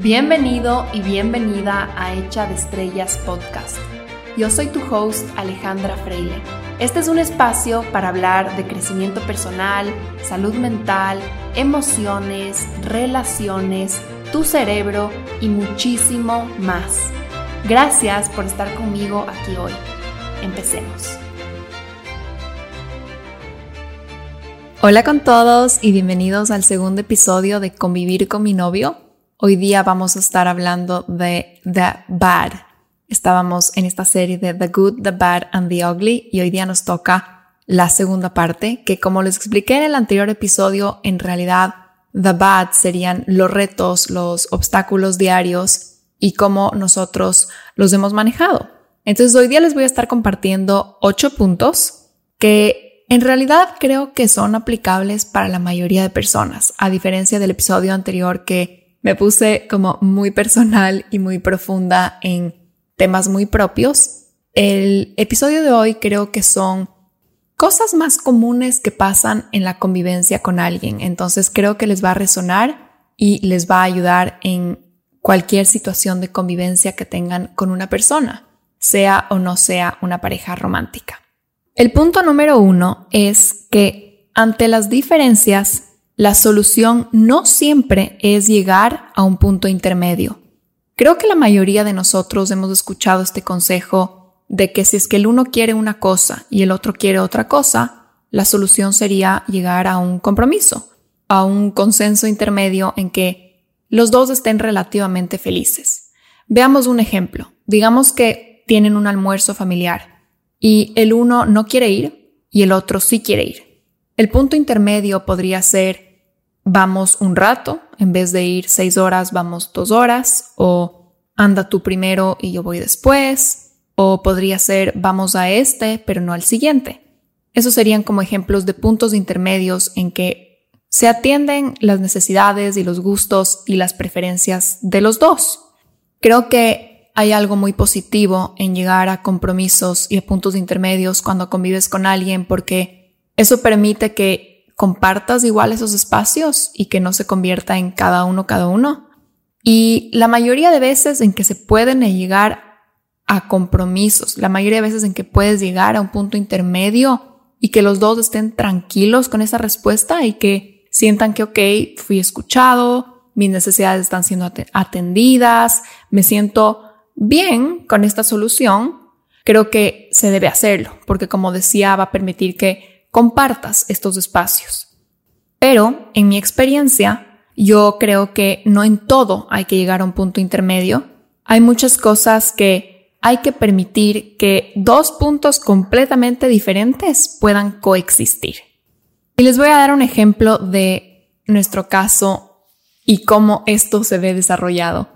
Bienvenido y bienvenida a Hecha de Estrellas Podcast. Yo soy tu host Alejandra Freile. Este es un espacio para hablar de crecimiento personal, salud mental, emociones, relaciones, tu cerebro y muchísimo más. Gracias por estar conmigo aquí hoy. Empecemos. Hola con todos y bienvenidos al segundo episodio de Convivir con mi novio. Hoy día vamos a estar hablando de The Bad. Estábamos en esta serie de The Good, The Bad and The Ugly y hoy día nos toca la segunda parte que como les expliqué en el anterior episodio, en realidad The Bad serían los retos, los obstáculos diarios y cómo nosotros los hemos manejado. Entonces hoy día les voy a estar compartiendo ocho puntos que en realidad creo que son aplicables para la mayoría de personas, a diferencia del episodio anterior que me puse como muy personal y muy profunda en temas muy propios. El episodio de hoy creo que son cosas más comunes que pasan en la convivencia con alguien. Entonces creo que les va a resonar y les va a ayudar en cualquier situación de convivencia que tengan con una persona, sea o no sea una pareja romántica. El punto número uno es que ante las diferencias, la solución no siempre es llegar a un punto intermedio. Creo que la mayoría de nosotros hemos escuchado este consejo de que si es que el uno quiere una cosa y el otro quiere otra cosa, la solución sería llegar a un compromiso, a un consenso intermedio en que los dos estén relativamente felices. Veamos un ejemplo. Digamos que tienen un almuerzo familiar y el uno no quiere ir y el otro sí quiere ir. El punto intermedio podría ser vamos un rato, en vez de ir seis horas, vamos dos horas, o anda tú primero y yo voy después, o podría ser vamos a este, pero no al siguiente. Esos serían como ejemplos de puntos intermedios en que se atienden las necesidades y los gustos y las preferencias de los dos. Creo que hay algo muy positivo en llegar a compromisos y a puntos intermedios cuando convives con alguien porque eso permite que compartas igual esos espacios y que no se convierta en cada uno cada uno. Y la mayoría de veces en que se pueden llegar a compromisos, la mayoría de veces en que puedes llegar a un punto intermedio y que los dos estén tranquilos con esa respuesta y que sientan que, ok, fui escuchado, mis necesidades están siendo atendidas, me siento bien con esta solución, creo que se debe hacerlo, porque como decía, va a permitir que compartas estos espacios. Pero en mi experiencia, yo creo que no en todo hay que llegar a un punto intermedio. Hay muchas cosas que hay que permitir que dos puntos completamente diferentes puedan coexistir. Y les voy a dar un ejemplo de nuestro caso y cómo esto se ve desarrollado.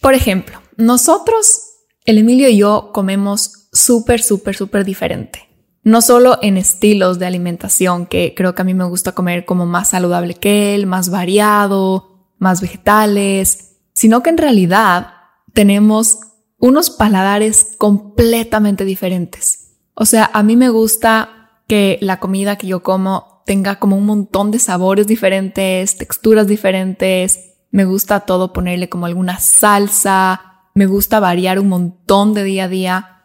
Por ejemplo, nosotros, el Emilio y yo, comemos súper, súper, súper diferente. No solo en estilos de alimentación, que creo que a mí me gusta comer como más saludable que él, más variado, más vegetales, sino que en realidad tenemos unos paladares completamente diferentes. O sea, a mí me gusta que la comida que yo como tenga como un montón de sabores diferentes, texturas diferentes. Me gusta todo ponerle como alguna salsa, me gusta variar un montón de día a día.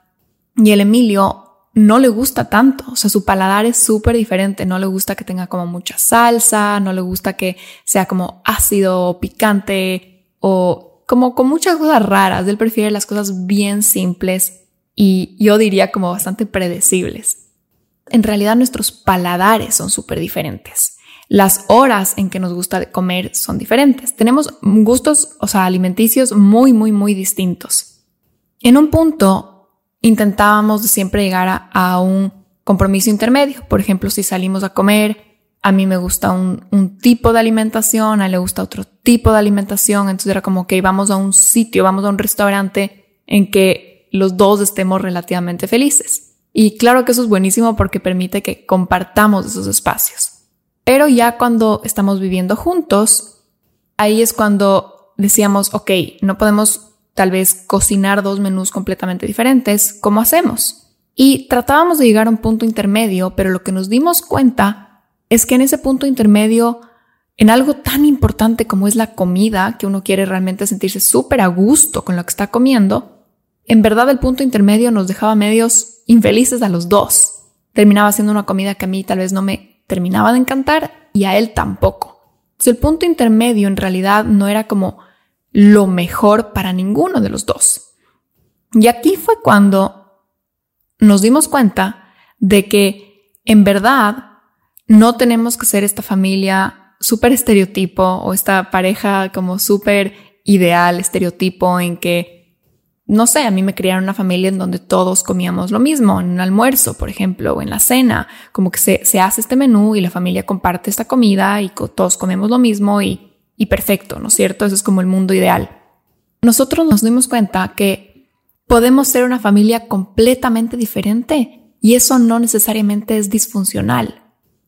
Y el Emilio no le gusta tanto, o sea, su paladar es súper diferente, no le gusta que tenga como mucha salsa, no le gusta que sea como ácido picante o como con muchas cosas raras, él prefiere las cosas bien simples y yo diría como bastante predecibles. En realidad nuestros paladares son súper diferentes las horas en que nos gusta comer son diferentes. Tenemos gustos, o sea, alimenticios muy, muy, muy distintos. En un punto, intentábamos siempre llegar a, un compromiso intermedio. Por ejemplo, si salimos a comer, a mí me gusta un, tipo de alimentación, a él le gusta otro tipo de alimentación. Entonces era como que vamos a un sitio, vamos a un restaurante en que los dos estemos relativamente felices. Y claro que eso es buenísimo porque permite que compartamos esos espacios. Pero ya cuando estamos viviendo juntos, ahí es cuando decíamos, ok, no podemos tal vez cocinar dos menús completamente diferentes, ¿cómo hacemos? Y tratábamos de llegar a un punto intermedio, pero lo que nos dimos cuenta es que en ese punto intermedio en algo tan importante como es la comida, que uno quiere realmente sentirse súper a gusto con lo que está comiendo, en verdad el punto intermedio nos dejaba medios infelices a los dos. Terminaba siendo una comida que a mí tal vez no me terminaba de encantar y a él tampoco. Entonces el punto intermedio en realidad no era como lo mejor para ninguno de los dos. Y aquí fue cuando nos dimos cuenta de que en verdad no tenemos que ser esta familia súper estereotipo o esta pareja como súper ideal, estereotipo en que, no sé, a mí me criaron una familia en donde todos comíamos lo mismo, en un almuerzo, por ejemplo, o en la cena, como que se, se hace este menú y la familia comparte esta comida y todos comemos lo mismo y, y perfecto, ¿no es cierto? Eso es como el mundo ideal. Nosotros nos dimos cuenta que podemos ser una familia completamente diferente y eso no necesariamente es disfuncional.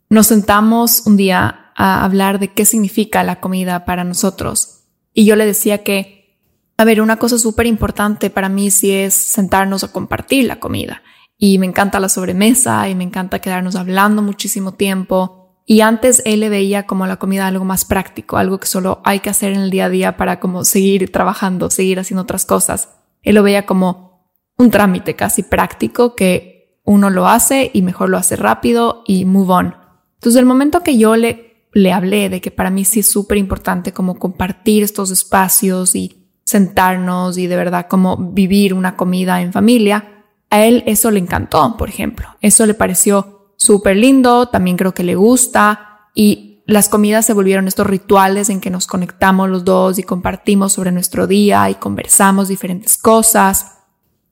Nos sentamos un día a hablar de qué significa la comida para nosotros. Y yo le decía que, a ver, una cosa súper importante para mí sí es sentarnos a compartir la comida. Y me encanta la sobremesa y me encanta quedarnos hablando muchísimo tiempo. Y antes él le veía como la comida algo más práctico, algo que solo hay que hacer en el día a día para como seguir trabajando, seguir haciendo otras cosas. Él lo veía como un trámite casi práctico que uno lo hace y mejor lo hace rápido y move on. Entonces el momento que yo le le hablé de que para mí sí es súper importante como compartir estos espacios y sentarnos y de verdad como vivir una comida en familia. A él eso le encantó, por ejemplo. Eso le pareció súper lindo, también creo que le gusta y las comidas se volvieron estos rituales en que nos conectamos los dos y compartimos sobre nuestro día y conversamos diferentes cosas.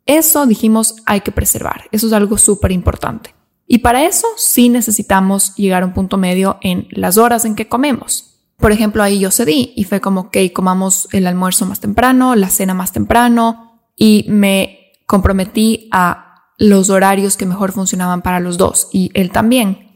Eso dijimos hay que preservar. Eso es algo súper importante. Y para eso sí necesitamos llegar a un punto medio en las horas en que comemos. Por ejemplo, ahí yo cedí y fue como que comamos el almuerzo más temprano, la cena más temprano y me comprometí a los horarios que mejor funcionaban para los dos y él también.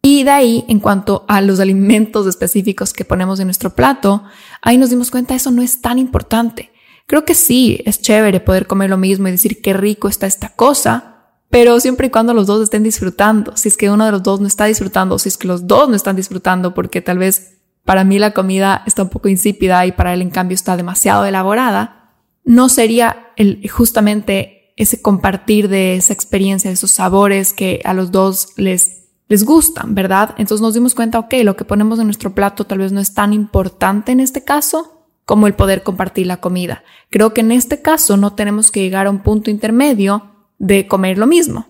Y de ahí, en cuanto a los alimentos específicos que ponemos en nuestro plato, ahí nos dimos cuenta eso no es tan importante. Creo que sí, es chévere poder comer lo mismo y decir qué rico está esta cosa, pero siempre y cuando los dos estén disfrutando. Si es que uno de los dos no está disfrutando, si es que los dos no están disfrutando, porque tal vez para mí la comida está un poco insípida y para él en cambio está demasiado elaborada, no sería el, justamente ese compartir de esa experiencia, de esos sabores que a los dos les, les gustan, ¿verdad? Entonces nos dimos cuenta, ok, lo que ponemos en nuestro plato tal vez no es tan importante en este caso como el poder compartir la comida. Creo que en este caso no tenemos que llegar a un punto intermedio de comer lo mismo.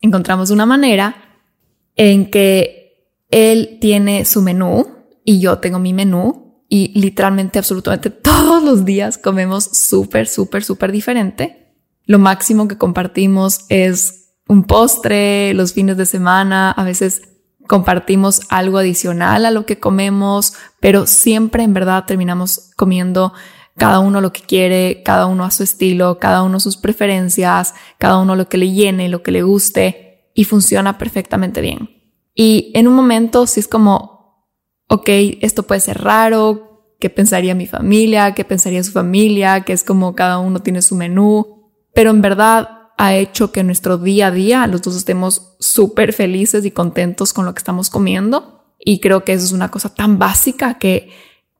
Encontramos una manera en que él tiene su menú y yo tengo mi menú y literalmente absolutamente todos los días comemos súper, súper, súper diferente. Lo máximo que compartimos es un postre los fines de semana, a veces compartimos algo adicional a lo que comemos, pero siempre en verdad terminamos comiendo cada uno lo que quiere, cada uno a su estilo, cada uno sus preferencias, cada uno lo que le llene, lo que le guste y funciona perfectamente bien. Y en un momento si es como, ok, esto puede ser raro, ¿qué pensaría mi familia? ¿Qué pensaría su familia? Que es como cada uno tiene su menú, pero en verdad ha hecho que nuestro día a día los dos estemos súper felices y contentos con lo que estamos comiendo. Y creo que eso es una cosa tan básica que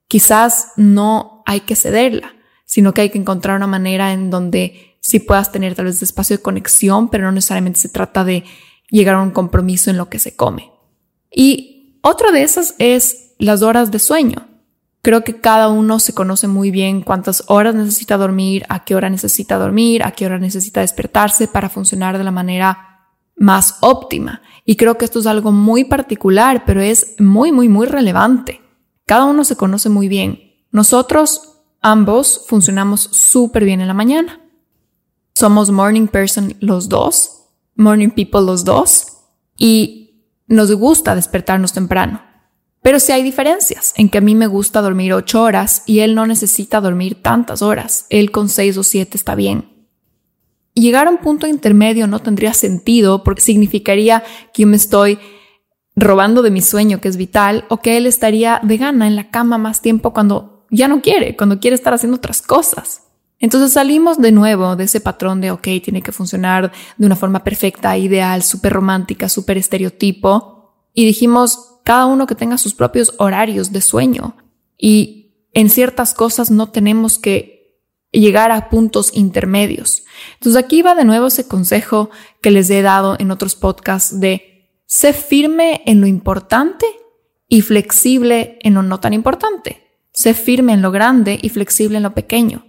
quizás no hay que cederla, sino que hay que encontrar una manera en donde sí puedas tener tal vez espacio de conexión, pero no necesariamente se trata de llegar a un compromiso en lo que se come. Y otra de esas es las horas de sueño. Creo que cada uno se conoce muy bien cuántas horas necesita dormir, a qué hora necesita dormir, a qué hora necesita despertarse para funcionar de la manera más óptima. Y creo que esto es algo muy particular, pero es muy, muy, muy relevante. Cada uno se conoce muy bien nosotros ambos funcionamos súper bien en la mañana. Somos morning person los dos, morning people los dos, y nos gusta despertarnos temprano. Pero sí hay diferencias en que a mí me gusta dormir ocho horas y él no necesita dormir tantas horas. Él con seis o siete está bien. Llegar a un punto intermedio no tendría sentido porque significaría que yo me estoy robando de mi sueño que es vital o que él estaría de gana en la cama más tiempo cuando ya no quiere, cuando quiere estar haciendo otras cosas. Entonces salimos de nuevo de ese patrón de, ok, tiene que funcionar de una forma perfecta, ideal, súper romántica, súper estereotipo. Y dijimos, cada uno que tenga sus propios horarios de sueño y en ciertas cosas no tenemos que llegar a puntos intermedios. Entonces aquí va de nuevo ese consejo que les he dado en otros podcasts de ser firme en lo importante y flexible en lo no tan importante. Sé firme en lo grande y flexible en lo pequeño.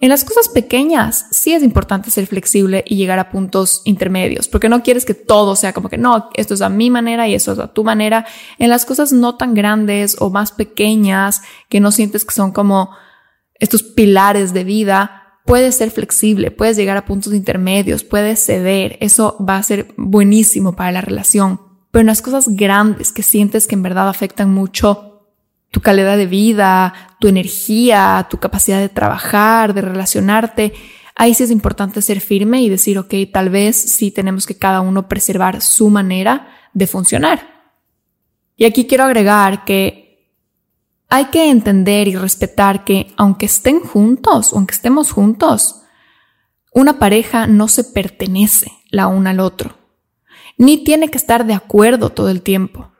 En las cosas pequeñas sí es importante ser flexible y llegar a puntos intermedios, porque no quieres que todo sea como que no, esto es a mi manera y eso es a tu manera. En las cosas no tan grandes o más pequeñas, que no sientes que son como estos pilares de vida, puedes ser flexible, puedes llegar a puntos intermedios, puedes ceder. Eso va a ser buenísimo para la relación. Pero en las cosas grandes que sientes que en verdad afectan mucho tu calidad de vida, tu energía, tu capacidad de trabajar, de relacionarte. Ahí sí es importante ser firme y decir, ok, tal vez sí tenemos que cada uno preservar su manera de funcionar. Y aquí quiero agregar que hay que entender y respetar que aunque estén juntos aunque estemos juntos, una pareja no se pertenece la una al otro, ni tiene que estar de acuerdo todo el tiempo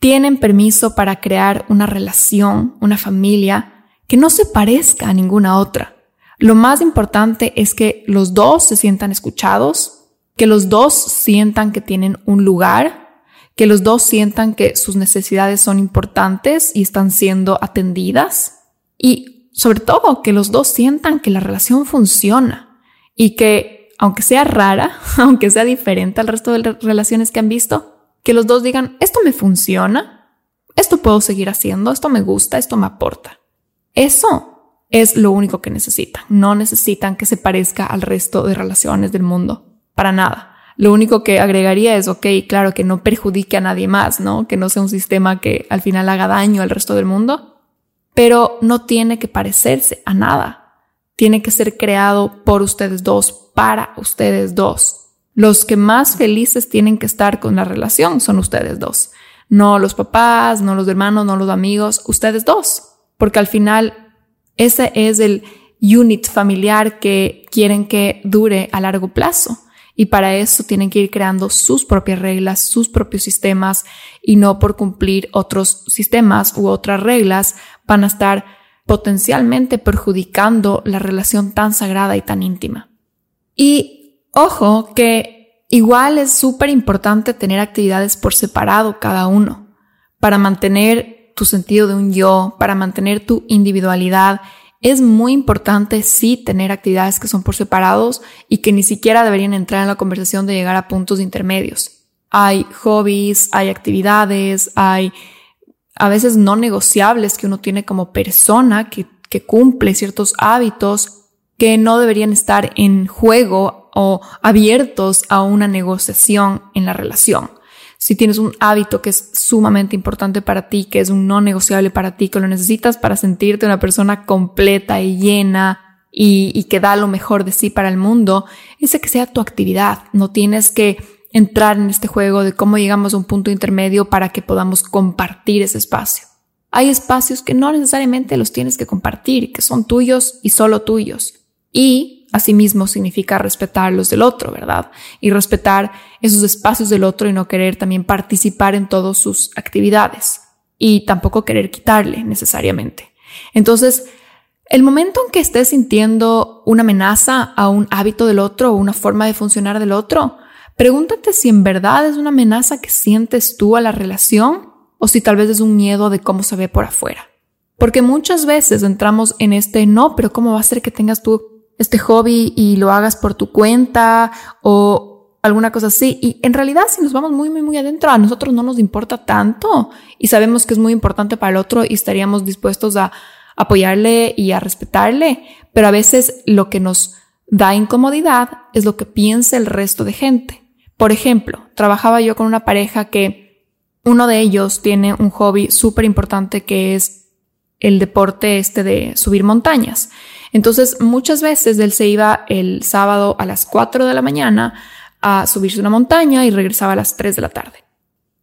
tienen permiso para crear una relación, una familia que no se parezca a ninguna otra. Lo más importante es que los dos se sientan escuchados, que los dos sientan que tienen un lugar, que los dos sientan que sus necesidades son importantes y están siendo atendidas y sobre todo que los dos sientan que la relación funciona y que aunque sea rara, aunque sea diferente al resto de relaciones que han visto, que los dos digan, esto me funciona, esto puedo seguir haciendo, esto me gusta, esto me aporta. Eso es lo único que necesitan. No necesitan que se parezca al resto de relaciones del mundo, para nada. Lo único que agregaría es, ok, claro, que no perjudique a nadie más, ¿no? Que no sea un sistema que al final haga daño al resto del mundo, pero no tiene que parecerse a nada. Tiene que ser creado por ustedes dos, para ustedes dos. Los que más felices tienen que estar con la relación son ustedes dos. No los papás, no los hermanos, no los amigos, ustedes dos. Porque al final ese es el unit familiar que quieren que dure a largo plazo. Y para eso tienen que ir creando sus propias reglas, sus propios sistemas y no por cumplir otros sistemas u otras reglas van a estar potencialmente perjudicando la relación tan sagrada y tan íntima. Y Ojo que igual es súper importante tener actividades por separado cada uno para mantener tu sentido de un yo, para mantener tu individualidad. Es muy importante sí tener actividades que son por separados y que ni siquiera deberían entrar en la conversación de llegar a puntos intermedios. Hay hobbies, hay actividades, hay a veces no negociables que uno tiene como persona que, que cumple ciertos hábitos que no deberían estar en juego abiertos a una negociación en la relación. Si tienes un hábito que es sumamente importante para ti, que es un no negociable para ti, que lo necesitas para sentirte una persona completa y llena y, y que da lo mejor de sí para el mundo, ese que sea tu actividad. No tienes que entrar en este juego de cómo llegamos a un punto intermedio para que podamos compartir ese espacio. Hay espacios que no necesariamente los tienes que compartir, que son tuyos y solo tuyos. Y asimismo significa respetar los del otro, ¿verdad? Y respetar esos espacios del otro y no querer también participar en todas sus actividades y tampoco querer quitarle necesariamente. Entonces, el momento en que estés sintiendo una amenaza a un hábito del otro o una forma de funcionar del otro, pregúntate si en verdad es una amenaza que sientes tú a la relación o si tal vez es un miedo de cómo se ve por afuera. Porque muchas veces entramos en este no, pero ¿cómo va a ser que tengas tú este hobby y lo hagas por tu cuenta o alguna cosa así. Y en realidad, si nos vamos muy, muy, muy adentro, a nosotros no nos importa tanto y sabemos que es muy importante para el otro y estaríamos dispuestos a apoyarle y a respetarle. Pero a veces lo que nos da incomodidad es lo que piensa el resto de gente. Por ejemplo, trabajaba yo con una pareja que uno de ellos tiene un hobby súper importante que es el deporte este de subir montañas. Entonces, muchas veces él se iba el sábado a las 4 de la mañana a subirse una montaña y regresaba a las 3 de la tarde.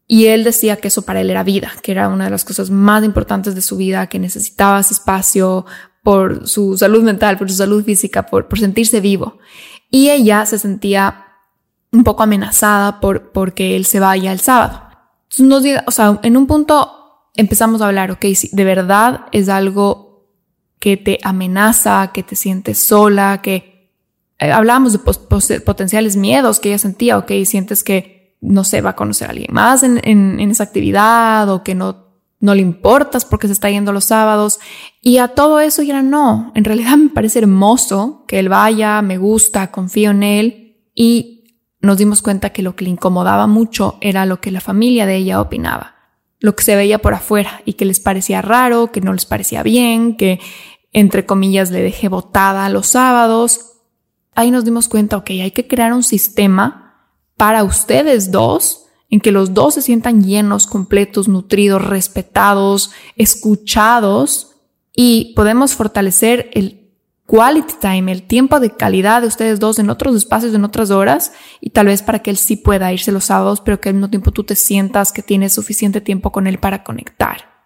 Y él decía que eso para él era vida, que era una de las cosas más importantes de su vida, que necesitaba ese espacio por su salud mental, por su salud física, por, sentirse vivo. Y ella se sentía un poco amenazada por porque él se vaya el sábado. nos, o sea, en un punto empezamos a hablar, ok, si de verdad es algo que te amenaza, que te sientes sola, que eh, hablábamos de potenciales miedos que ella sentía, ok, sientes que no sé, va a conocer a alguien más en esa actividad o que no no le importas porque se está yendo los sábados. Y a todo eso ya no, en realidad me parece hermoso que él vaya, me gusta, confío en él y nos dimos cuenta que lo que le incomodaba mucho era lo que la familia de ella opinaba, lo que se veía por afuera y que les parecía raro, que no les parecía bien, que entre comillas le dejé botada los sábados. Ahí nos dimos cuenta, ok, hay que crear un sistema para ustedes dos en que los dos se sientan llenos, completos, nutridos, respetados, escuchados y podemos fortalecer el quality time, el tiempo de calidad de ustedes dos en otros espacios, en otras horas y tal vez para que él sí pueda irse los sábados, pero que al mismo tiempo tú te sientas que tienes suficiente tiempo con él para conectar.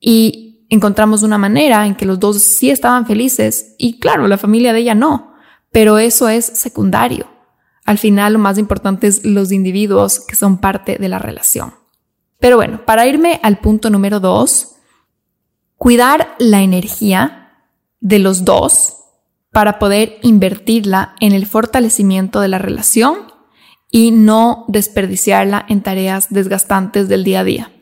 Y encontramos una manera en que los dos sí estaban felices y claro, la familia de ella no, pero eso es secundario. Al final lo más importante es los individuos que son parte de la relación. Pero bueno, para irme al punto número dos, cuidar la energía de los dos para poder invertirla en el fortalecimiento de la relación y no desperdiciarla en tareas desgastantes del día a día.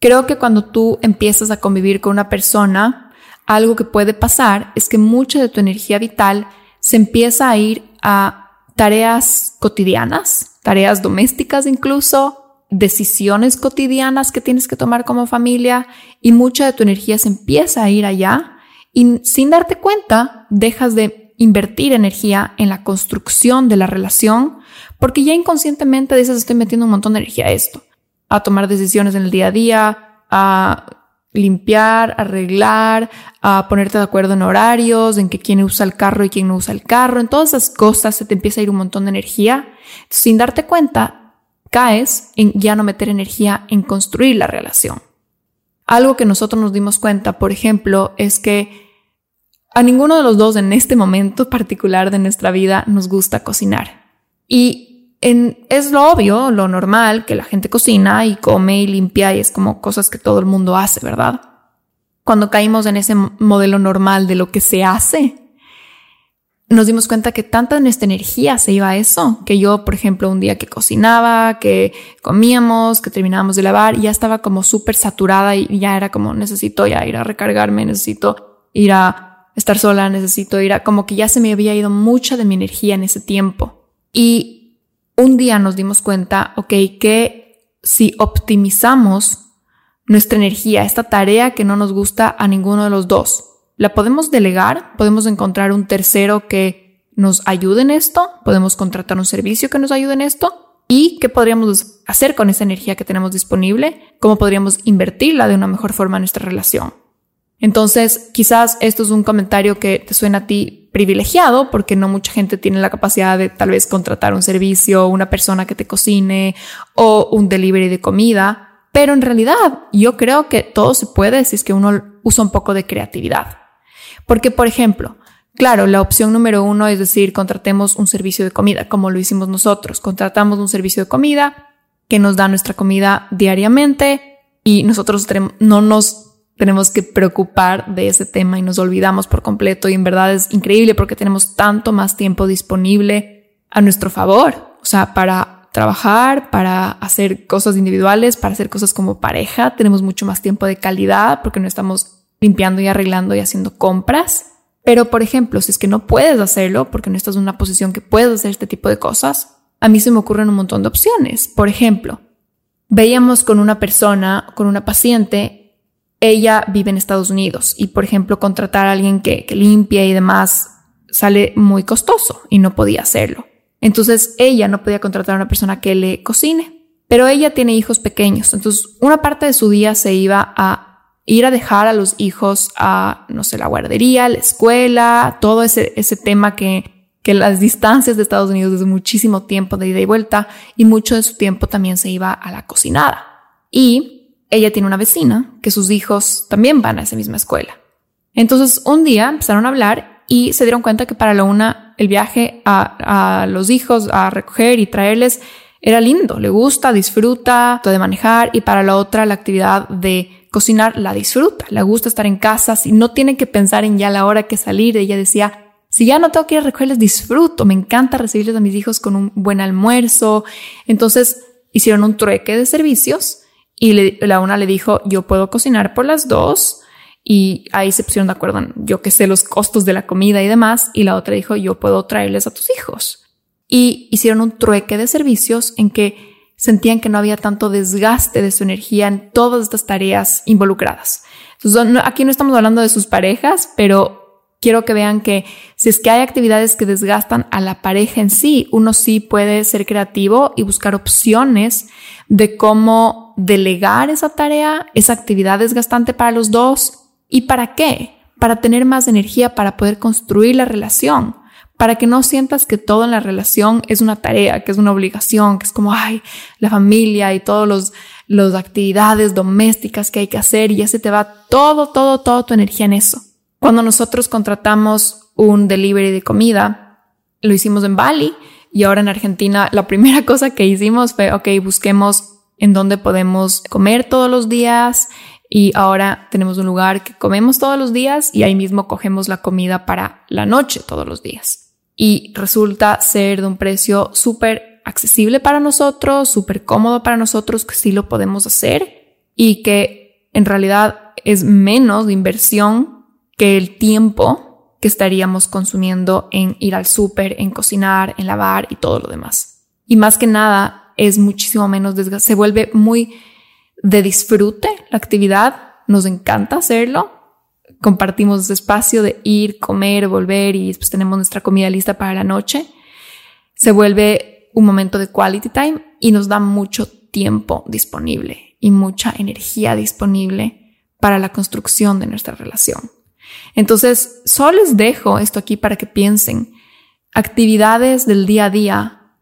Creo que cuando tú empiezas a convivir con una persona, algo que puede pasar es que mucha de tu energía vital se empieza a ir a tareas cotidianas, tareas domésticas incluso, decisiones cotidianas que tienes que tomar como familia y mucha de tu energía se empieza a ir allá y sin darte cuenta dejas de invertir energía en la construcción de la relación porque ya inconscientemente dices estoy metiendo un montón de energía a esto, a tomar decisiones en el día a día, a limpiar, arreglar, a ponerte de acuerdo en horarios, en que quién usa el carro y quién no usa el carro, en todas esas cosas se te empieza a ir un montón de energía. Sin darte cuenta, caes en ya no meter energía en construir la relación. Algo que nosotros nos dimos cuenta, por ejemplo, es que a ninguno de los dos en este momento particular de nuestra vida nos gusta cocinar. Y es lo obvio, lo normal, que la gente cocina y come y limpia y es como cosas que todo el mundo hace, ¿verdad? Cuando caímos en ese modelo normal de lo que se hace, nos dimos cuenta que tanta de nuestra energía se iba a eso, que yo, por ejemplo, un día que cocinaba, que comíamos, que terminábamos de lavar, ya estaba como súper saturada y ya era como necesito ya ir a recargarme, necesito ir a estar sola, necesito ir a, como que ya se me había ido mucha de mi energía en ese tiempo. Y un día nos dimos cuenta, ok, que si optimizamos nuestra energía, esta tarea que no nos gusta a ninguno de los dos, la podemos delegar, podemos encontrar un tercero que nos ayude en esto, podemos contratar un servicio que nos ayude en esto y qué podríamos hacer con esa energía que tenemos disponible, cómo podríamos invertirla de una mejor forma en nuestra relación. Entonces, quizás esto es un comentario que te suena a ti privilegiado porque no mucha gente tiene la capacidad de tal vez contratar un servicio, una persona que te cocine o un delivery de comida, pero en realidad yo creo que todo se puede si es que uno usa un poco de creatividad. Porque, por ejemplo, claro, la opción número uno es decir, contratemos un servicio de comida, como lo hicimos nosotros. Contratamos un servicio de comida que nos da nuestra comida diariamente y nosotros no nos tenemos que preocupar de ese tema y nos olvidamos por completo y en verdad es increíble porque tenemos tanto más tiempo disponible a nuestro favor, o sea, para trabajar, para hacer cosas individuales, para hacer cosas como pareja, tenemos mucho más tiempo de calidad porque no estamos limpiando y arreglando y haciendo compras. Pero, por ejemplo, si es que no puedes hacerlo porque no estás en una posición que puedes hacer este tipo de cosas, a mí se me ocurren un montón de opciones. Por ejemplo, veíamos con una persona, con una paciente, ella vive en Estados Unidos y, por ejemplo, contratar a alguien que, que limpie y demás sale muy costoso y no podía hacerlo. Entonces ella no podía contratar a una persona que le cocine, pero ella tiene hijos pequeños. Entonces una parte de su día se iba a ir a dejar a los hijos a, no sé, la guardería, la escuela, todo ese, ese tema que, que las distancias de Estados Unidos desde muchísimo tiempo de ida y vuelta y mucho de su tiempo también se iba a la cocinada. Y ella tiene una vecina que sus hijos también van a esa misma escuela. Entonces un día empezaron a hablar y se dieron cuenta que para la una el viaje a, los hijos a recoger y traerles era lindo, le gusta, disfruta de manejar y para la otra la actividad de cocinar la disfruta, le gusta estar en casa, si no tiene que pensar en ya la hora que salir, ella decía, si ya no tengo que ir a recogerles, disfruto, me encanta recibirles a mis hijos con un buen almuerzo. Entonces hicieron un trueque de servicios y la una le dijo, yo puedo cocinar por las dos y ahí se pusieron de acuerdo en yo que sé los costos de la comida y demás y la otra dijo, yo puedo traerles a tus hijos y hicieron un trueque de servicios en que sentían que no había tanto desgaste de su energía en todas estas tareas involucradas. Entonces, aquí no estamos hablando de sus parejas, pero quiero que vean que si es que hay actividades que desgastan a la pareja en sí, uno sí puede ser creativo y buscar opciones de cómo delegar esa tarea, esa actividad desgastante para los dos y para qué, para tener más energía para poder construir la relación para que no sientas que todo en la relación es una tarea, que es una obligación, que es como, ay, la familia y todos los, las actividades domésticas que hay que hacer y ya se te va todo, todo, toda tu energía en eso. Cuando nosotros contratamos un delivery de comida, lo hicimos en Bali y ahora en Argentina la primera cosa que hicimos fue, ok, busquemos en dónde podemos comer todos los días y ahora tenemos un lugar que comemos todos los días y ahí mismo cogemos la comida para la noche todos los días y resulta ser de un precio súper accesible para nosotros, súper cómodo para nosotros, que sí lo podemos hacer y que en realidad es menos de inversión que el tiempo que estaríamos consumiendo en ir al súper, en cocinar, en lavar y todo lo demás. Y más que nada es muchísimo menos desgaste, se vuelve muy de disfrute la actividad, nos encanta hacerlo compartimos espacio de ir, comer, volver y después tenemos nuestra comida lista para la noche, se vuelve un momento de quality time y nos da mucho tiempo disponible y mucha energía disponible para la construcción de nuestra relación. Entonces, solo les dejo esto aquí para que piensen. Actividades del día a día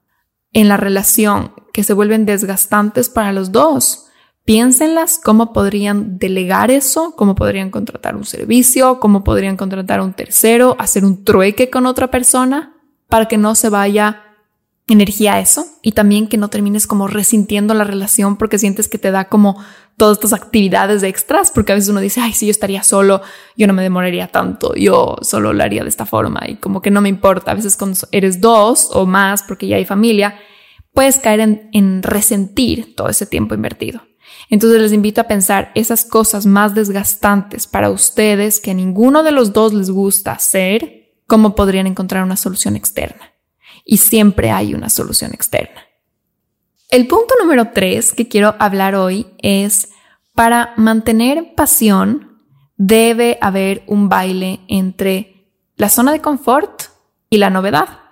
en la relación que se vuelven desgastantes para los dos Piénsenlas cómo podrían delegar eso, cómo podrían contratar un servicio, cómo podrían contratar un tercero, hacer un trueque con otra persona para que no se vaya energía a eso y también que no termines como resintiendo la relación porque sientes que te da como todas estas actividades extras, porque a veces uno dice, ay, si yo estaría solo, yo no me demoraría tanto, yo solo lo haría de esta forma y como que no me importa. A veces cuando eres dos o más, porque ya hay familia, puedes caer en, en resentir todo ese tiempo invertido. Entonces les invito a pensar esas cosas más desgastantes para ustedes que a ninguno de los dos les gusta hacer, cómo podrían encontrar una solución externa. Y siempre hay una solución externa. El punto número tres que quiero hablar hoy es para mantener pasión debe haber un baile entre la zona de confort y la novedad.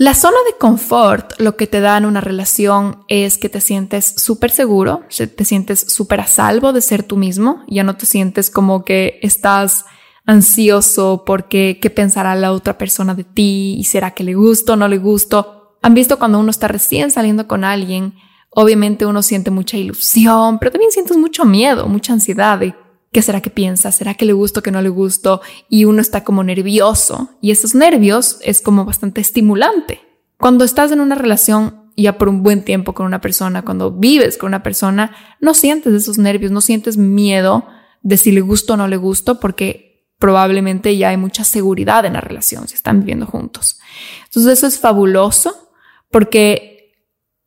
La zona de confort lo que te da en una relación es que te sientes súper seguro, te sientes súper a salvo de ser tú mismo, ya no te sientes como que estás ansioso porque qué pensará la otra persona de ti y será que le gusto o no le gusto. Han visto cuando uno está recién saliendo con alguien, obviamente uno siente mucha ilusión, pero también sientes mucho miedo, mucha ansiedad de ¿Qué será que piensa? ¿Será que le gusto, que no le gusto? Y uno está como nervioso. Y esos nervios es como bastante estimulante. Cuando estás en una relación ya por un buen tiempo con una persona, cuando vives con una persona, no sientes esos nervios, no sientes miedo de si le gusto o no le gusto, porque probablemente ya hay mucha seguridad en la relación, si están viviendo juntos. Entonces eso es fabuloso porque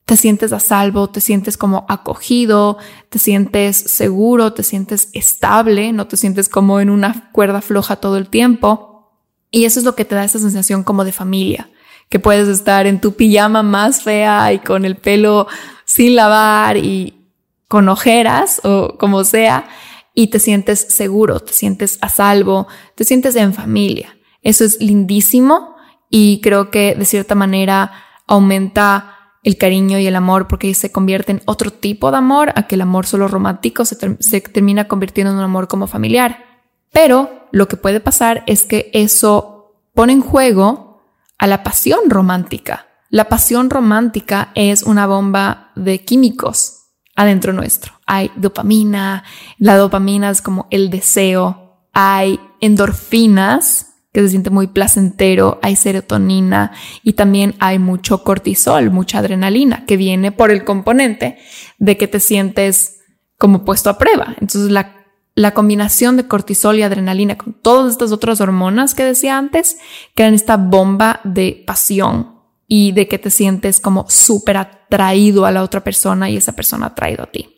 te sientes a salvo, te sientes como acogido, te sientes seguro, te sientes estable, no te sientes como en una cuerda floja todo el tiempo. Y eso es lo que te da esa sensación como de familia, que puedes estar en tu pijama más fea y con el pelo sin lavar y con ojeras o como sea, y te sientes seguro, te sientes a salvo, te sientes en familia. Eso es lindísimo y creo que de cierta manera aumenta el cariño y el amor porque se convierte en otro tipo de amor a que el amor solo romántico se, termina convirtiendo en un amor como familiar. Pero lo que puede pasar es que eso pone en juego a la pasión romántica. La pasión romántica es una bomba de químicos adentro nuestro. Hay dopamina, la dopamina es como el deseo, hay endorfinas que se siente muy placentero, hay serotonina y también hay mucho cortisol, mucha adrenalina, que viene por el componente de que te sientes como puesto a prueba. Entonces la, la combinación de cortisol y adrenalina con todas estas otras hormonas que decía antes, crean esta bomba de pasión y de que te sientes como súper atraído a la otra persona y esa persona atraído a ti.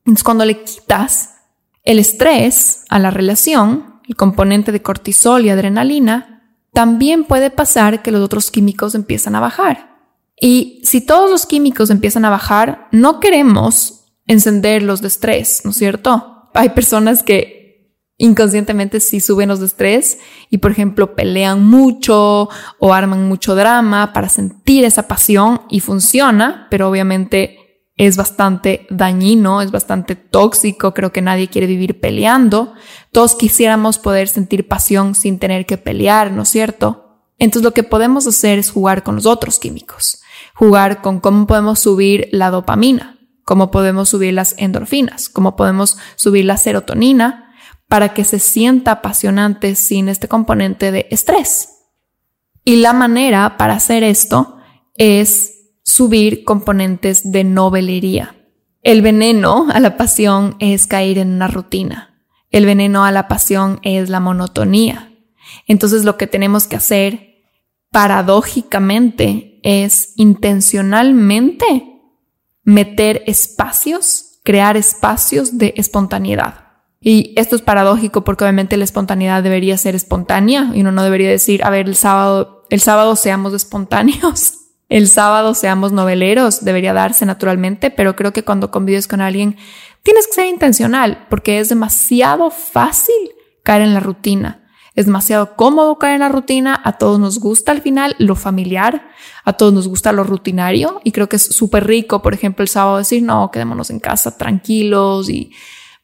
Entonces cuando le quitas el estrés a la relación, el componente de cortisol y adrenalina, también puede pasar que los otros químicos empiezan a bajar. Y si todos los químicos empiezan a bajar, no queremos encender los de estrés, ¿no es cierto? Hay personas que inconscientemente sí suben los de estrés y, por ejemplo, pelean mucho o arman mucho drama para sentir esa pasión y funciona, pero obviamente es bastante dañino, es bastante tóxico, creo que nadie quiere vivir peleando. Todos quisiéramos poder sentir pasión sin tener que pelear, ¿no es cierto? Entonces lo que podemos hacer es jugar con los otros químicos, jugar con cómo podemos subir la dopamina, cómo podemos subir las endorfinas, cómo podemos subir la serotonina para que se sienta apasionante sin este componente de estrés. Y la manera para hacer esto es subir componentes de novelería. El veneno a la pasión es caer en una rutina. El veneno a la pasión es la monotonía. Entonces lo que tenemos que hacer paradójicamente es intencionalmente meter espacios, crear espacios de espontaneidad. Y esto es paradójico porque obviamente la espontaneidad debería ser espontánea y uno no debería decir, a ver, el sábado, el sábado seamos espontáneos el sábado seamos noveleros, debería darse naturalmente, pero creo que cuando convives con alguien tienes que ser intencional porque es demasiado fácil caer en la rutina. Es demasiado cómodo caer en la rutina. A todos nos gusta al final lo familiar, a todos nos gusta lo rutinario y creo que es súper rico, por ejemplo, el sábado decir, no, quedémonos en casa tranquilos y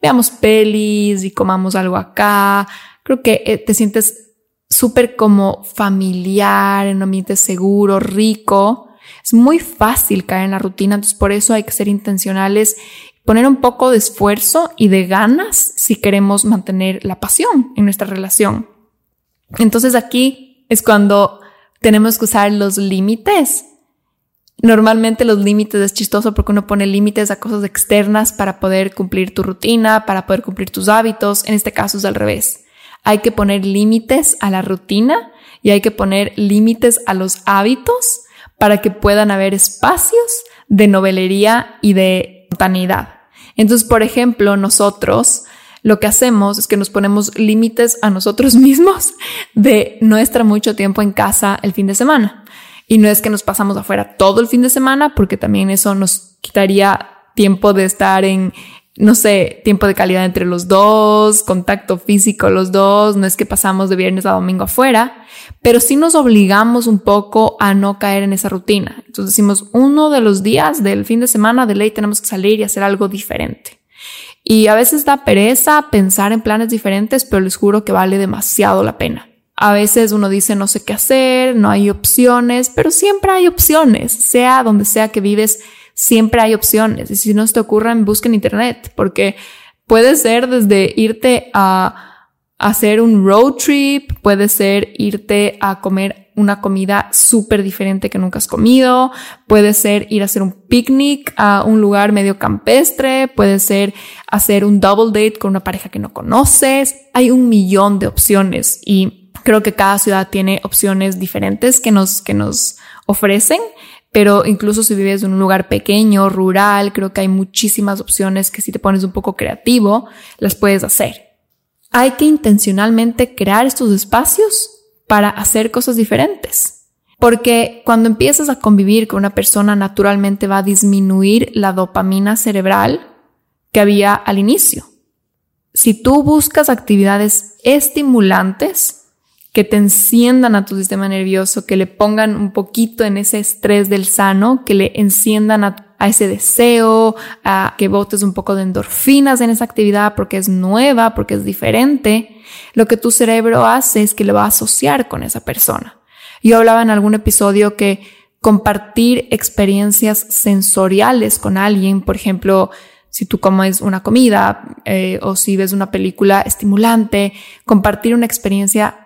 veamos pelis y comamos algo acá. Creo que eh, te sientes súper como familiar, en un ambiente seguro, rico. Es muy fácil caer en la rutina, entonces por eso hay que ser intencionales, poner un poco de esfuerzo y de ganas si queremos mantener la pasión en nuestra relación. Entonces aquí es cuando tenemos que usar los límites. Normalmente los límites es chistoso porque uno pone límites a cosas externas para poder cumplir tu rutina, para poder cumplir tus hábitos. En este caso es al revés hay que poner límites a la rutina y hay que poner límites a los hábitos para que puedan haber espacios de novelería y de espontaneidad. Entonces, por ejemplo, nosotros lo que hacemos es que nos ponemos límites a nosotros mismos de no estar mucho tiempo en casa el fin de semana. Y no es que nos pasamos afuera todo el fin de semana, porque también eso nos quitaría tiempo de estar en, no sé, tiempo de calidad entre los dos, contacto físico los dos, no es que pasamos de viernes a domingo afuera, pero sí nos obligamos un poco a no caer en esa rutina. Entonces decimos, uno de los días del fin de semana de ley tenemos que salir y hacer algo diferente. Y a veces da pereza pensar en planes diferentes, pero les juro que vale demasiado la pena. A veces uno dice no sé qué hacer, no hay opciones, pero siempre hay opciones, sea donde sea que vives, siempre hay opciones. Y si no se te ocurran, busca en internet, porque puede ser desde irte a hacer un road trip, puede ser irte a comer una comida súper diferente que nunca has comido, puede ser ir a hacer un picnic a un lugar medio campestre, puede ser hacer un double date con una pareja que no conoces. Hay un millón de opciones y creo que cada ciudad tiene opciones diferentes que nos, que nos ofrecen pero incluso si vives en un lugar pequeño, rural, creo que hay muchísimas opciones que si te pones un poco creativo, las puedes hacer. Hay que intencionalmente crear estos espacios para hacer cosas diferentes. Porque cuando empiezas a convivir con una persona, naturalmente va a disminuir la dopamina cerebral que había al inicio. Si tú buscas actividades estimulantes, que te enciendan a tu sistema nervioso, que le pongan un poquito en ese estrés del sano, que le enciendan a, ese deseo, a que botes un poco de endorfinas en esa actividad porque es nueva, porque es diferente, lo que tu cerebro hace es que lo va a asociar con esa persona. Yo hablaba en algún episodio que compartir experiencias sensoriales con alguien, por ejemplo, si tú comes una comida eh, o si ves una película estimulante, compartir una experiencia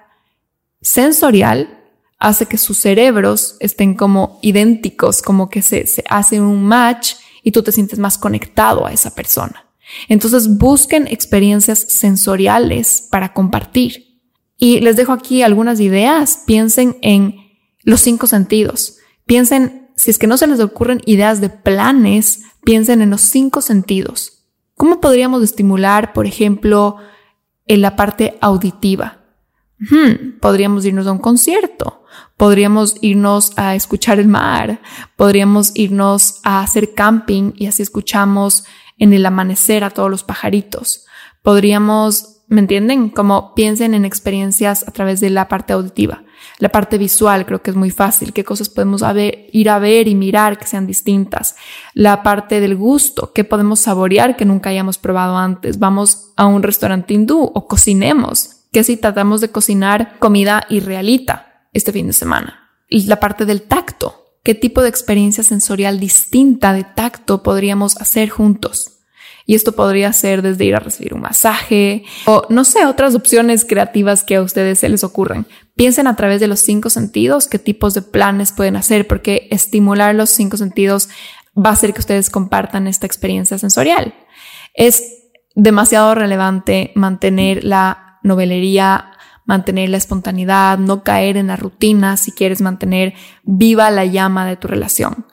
sensorial hace que sus cerebros estén como idénticos, como que se, se hace un match y tú te sientes más conectado a esa persona. Entonces busquen experiencias sensoriales para compartir. Y les dejo aquí algunas ideas. Piensen en los cinco sentidos. Piensen, si es que no se les ocurren ideas de planes, piensen en los cinco sentidos. ¿Cómo podríamos estimular, por ejemplo, en la parte auditiva? Podríamos irnos a un concierto, podríamos irnos a escuchar el mar, podríamos irnos a hacer camping y así escuchamos en el amanecer a todos los pajaritos. Podríamos, ¿me entienden? Como piensen en experiencias a través de la parte auditiva. La parte visual creo que es muy fácil, qué cosas podemos ir a ver y mirar que sean distintas. La parte del gusto, qué podemos saborear que nunca hayamos probado antes. Vamos a un restaurante hindú o cocinemos, que si tratamos de cocinar comida irrealita este fin de semana. La parte del tacto, qué tipo de experiencia sensorial distinta de tacto podríamos hacer juntos. Y esto podría ser desde ir a recibir un masaje o no sé, otras opciones creativas que a ustedes se les ocurren. Piensen a través de los cinco sentidos qué tipos de planes pueden hacer porque estimular los cinco sentidos va a hacer que ustedes compartan esta experiencia sensorial. Es demasiado relevante mantener la novelería mantener la espontaneidad, no caer en la rutina si quieres mantener viva la llama de tu relación.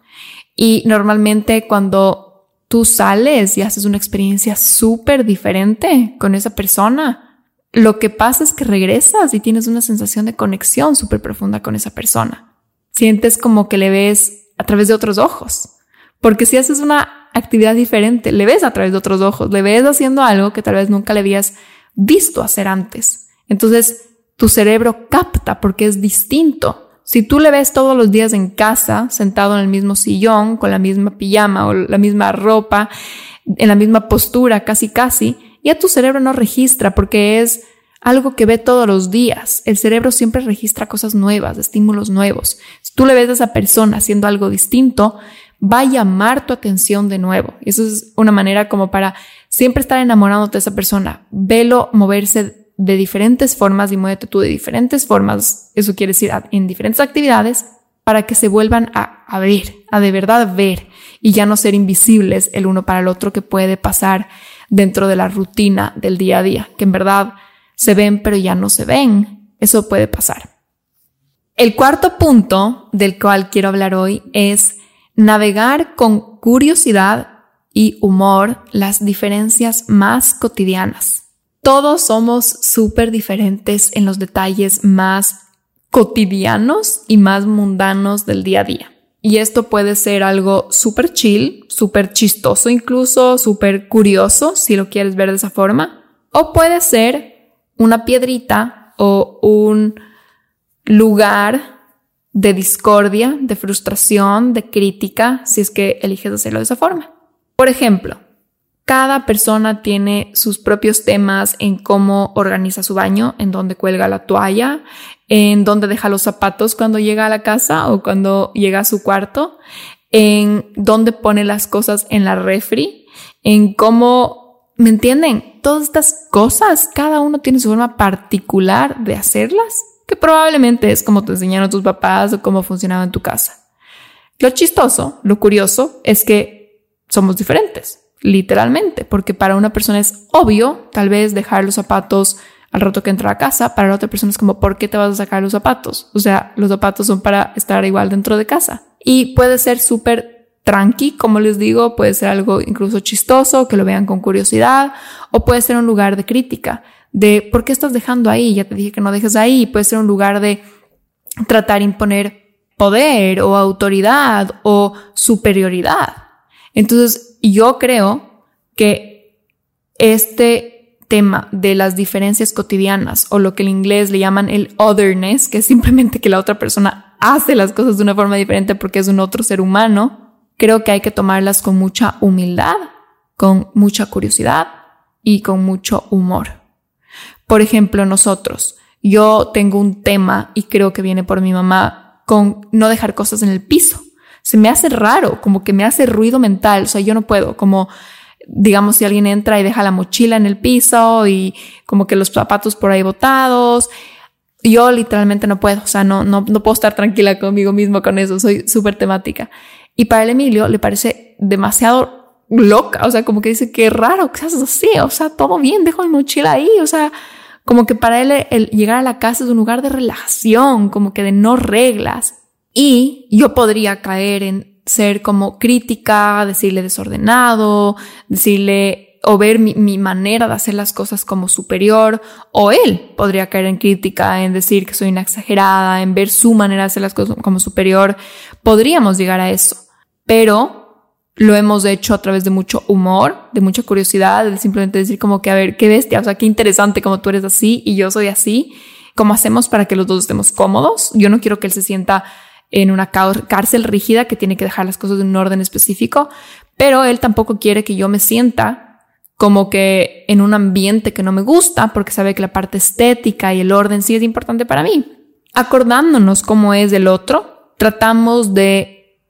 Y normalmente cuando tú sales y haces una experiencia súper diferente con esa persona, lo que pasa es que regresas y tienes una sensación de conexión súper profunda con esa persona. Sientes como que le ves a través de otros ojos. Porque si haces una actividad diferente, le ves a través de otros ojos, le ves haciendo algo que tal vez nunca le habías visto hacer antes. Entonces, tu cerebro capta porque es distinto. Si tú le ves todos los días en casa, sentado en el mismo sillón, con la misma pijama o la misma ropa, en la misma postura, casi casi, ya tu cerebro no registra porque es algo que ve todos los días. El cerebro siempre registra cosas nuevas, estímulos nuevos. Si tú le ves a esa persona haciendo algo distinto, va a llamar tu atención de nuevo. Eso es una manera como para siempre estar enamorándote de esa persona. Velo moverse de diferentes formas y muévete tú de diferentes formas, eso quiere decir en diferentes actividades, para que se vuelvan a, a ver, a de verdad ver y ya no ser invisibles el uno para el otro que puede pasar dentro de la rutina del día a día, que en verdad se ven pero ya no se ven. Eso puede pasar. El cuarto punto del cual quiero hablar hoy es navegar con curiosidad y humor las diferencias más cotidianas. Todos somos súper diferentes en los detalles más cotidianos y más mundanos del día a día. Y esto puede ser algo súper chill, súper chistoso incluso, súper curioso, si lo quieres ver de esa forma. O puede ser una piedrita o un lugar de discordia, de frustración, de crítica, si es que eliges hacerlo de esa forma. Por ejemplo, cada persona tiene sus propios temas en cómo organiza su baño, en dónde cuelga la toalla, en dónde deja los zapatos cuando llega a la casa o cuando llega a su cuarto, en dónde pone las cosas en la refri, en cómo, ¿me entienden? Todas estas cosas, cada uno tiene su forma particular de hacerlas, que probablemente es como te enseñaron tus papás o cómo funcionaba en tu casa. Lo chistoso, lo curioso, es que somos diferentes literalmente, porque para una persona es obvio tal vez dejar los zapatos al rato que entra a casa, para la otra persona es como, ¿por qué te vas a sacar los zapatos? O sea, los zapatos son para estar igual dentro de casa. Y puede ser súper tranqui, como les digo, puede ser algo incluso chistoso, que lo vean con curiosidad, o puede ser un lugar de crítica, de ¿por qué estás dejando ahí? Ya te dije que no dejes ahí, puede ser un lugar de tratar de imponer poder o autoridad o superioridad. Entonces, yo creo que este tema de las diferencias cotidianas o lo que en inglés le llaman el otherness, que es simplemente que la otra persona hace las cosas de una forma diferente porque es un otro ser humano, creo que hay que tomarlas con mucha humildad, con mucha curiosidad y con mucho humor. Por ejemplo, nosotros, yo tengo un tema y creo que viene por mi mamá con no dejar cosas en el piso se me hace raro, como que me hace ruido mental, o sea, yo no puedo, como digamos si alguien entra y deja la mochila en el piso y como que los zapatos por ahí botados. yo literalmente no puedo, o sea, no, no, no puedo estar tranquila conmigo mismo con eso, soy súper temática. Y para el Emilio le parece demasiado loca, o sea, como que dice, qué raro que seas así, o sea, todo bien, dejo mi mochila ahí, o sea, como que para él el llegar a la casa es un lugar de relajación, como que de no reglas. Y yo podría caer en ser como crítica, decirle desordenado, decirle o ver mi, manera de hacer las cosas como superior, o él podría caer en crítica, en decir que soy una exagerada, en ver su manera de hacer las cosas como superior. Podríamos llegar a eso, pero lo hemos hecho a través de mucho humor, de mucha curiosidad, de simplemente decir como que, a ver, qué bestia, o sea, qué interesante como tú eres así y yo soy así. ¿Cómo hacemos para que los dos estemos cómodos? Yo no quiero que él se sienta en una cárcel rígida que tiene que dejar las cosas en un orden específico, pero él tampoco quiere que yo me sienta como que en un ambiente que no me gusta, porque sabe que la parte estética y el orden sí es importante para mí. Acordándonos cómo es el otro, tratamos de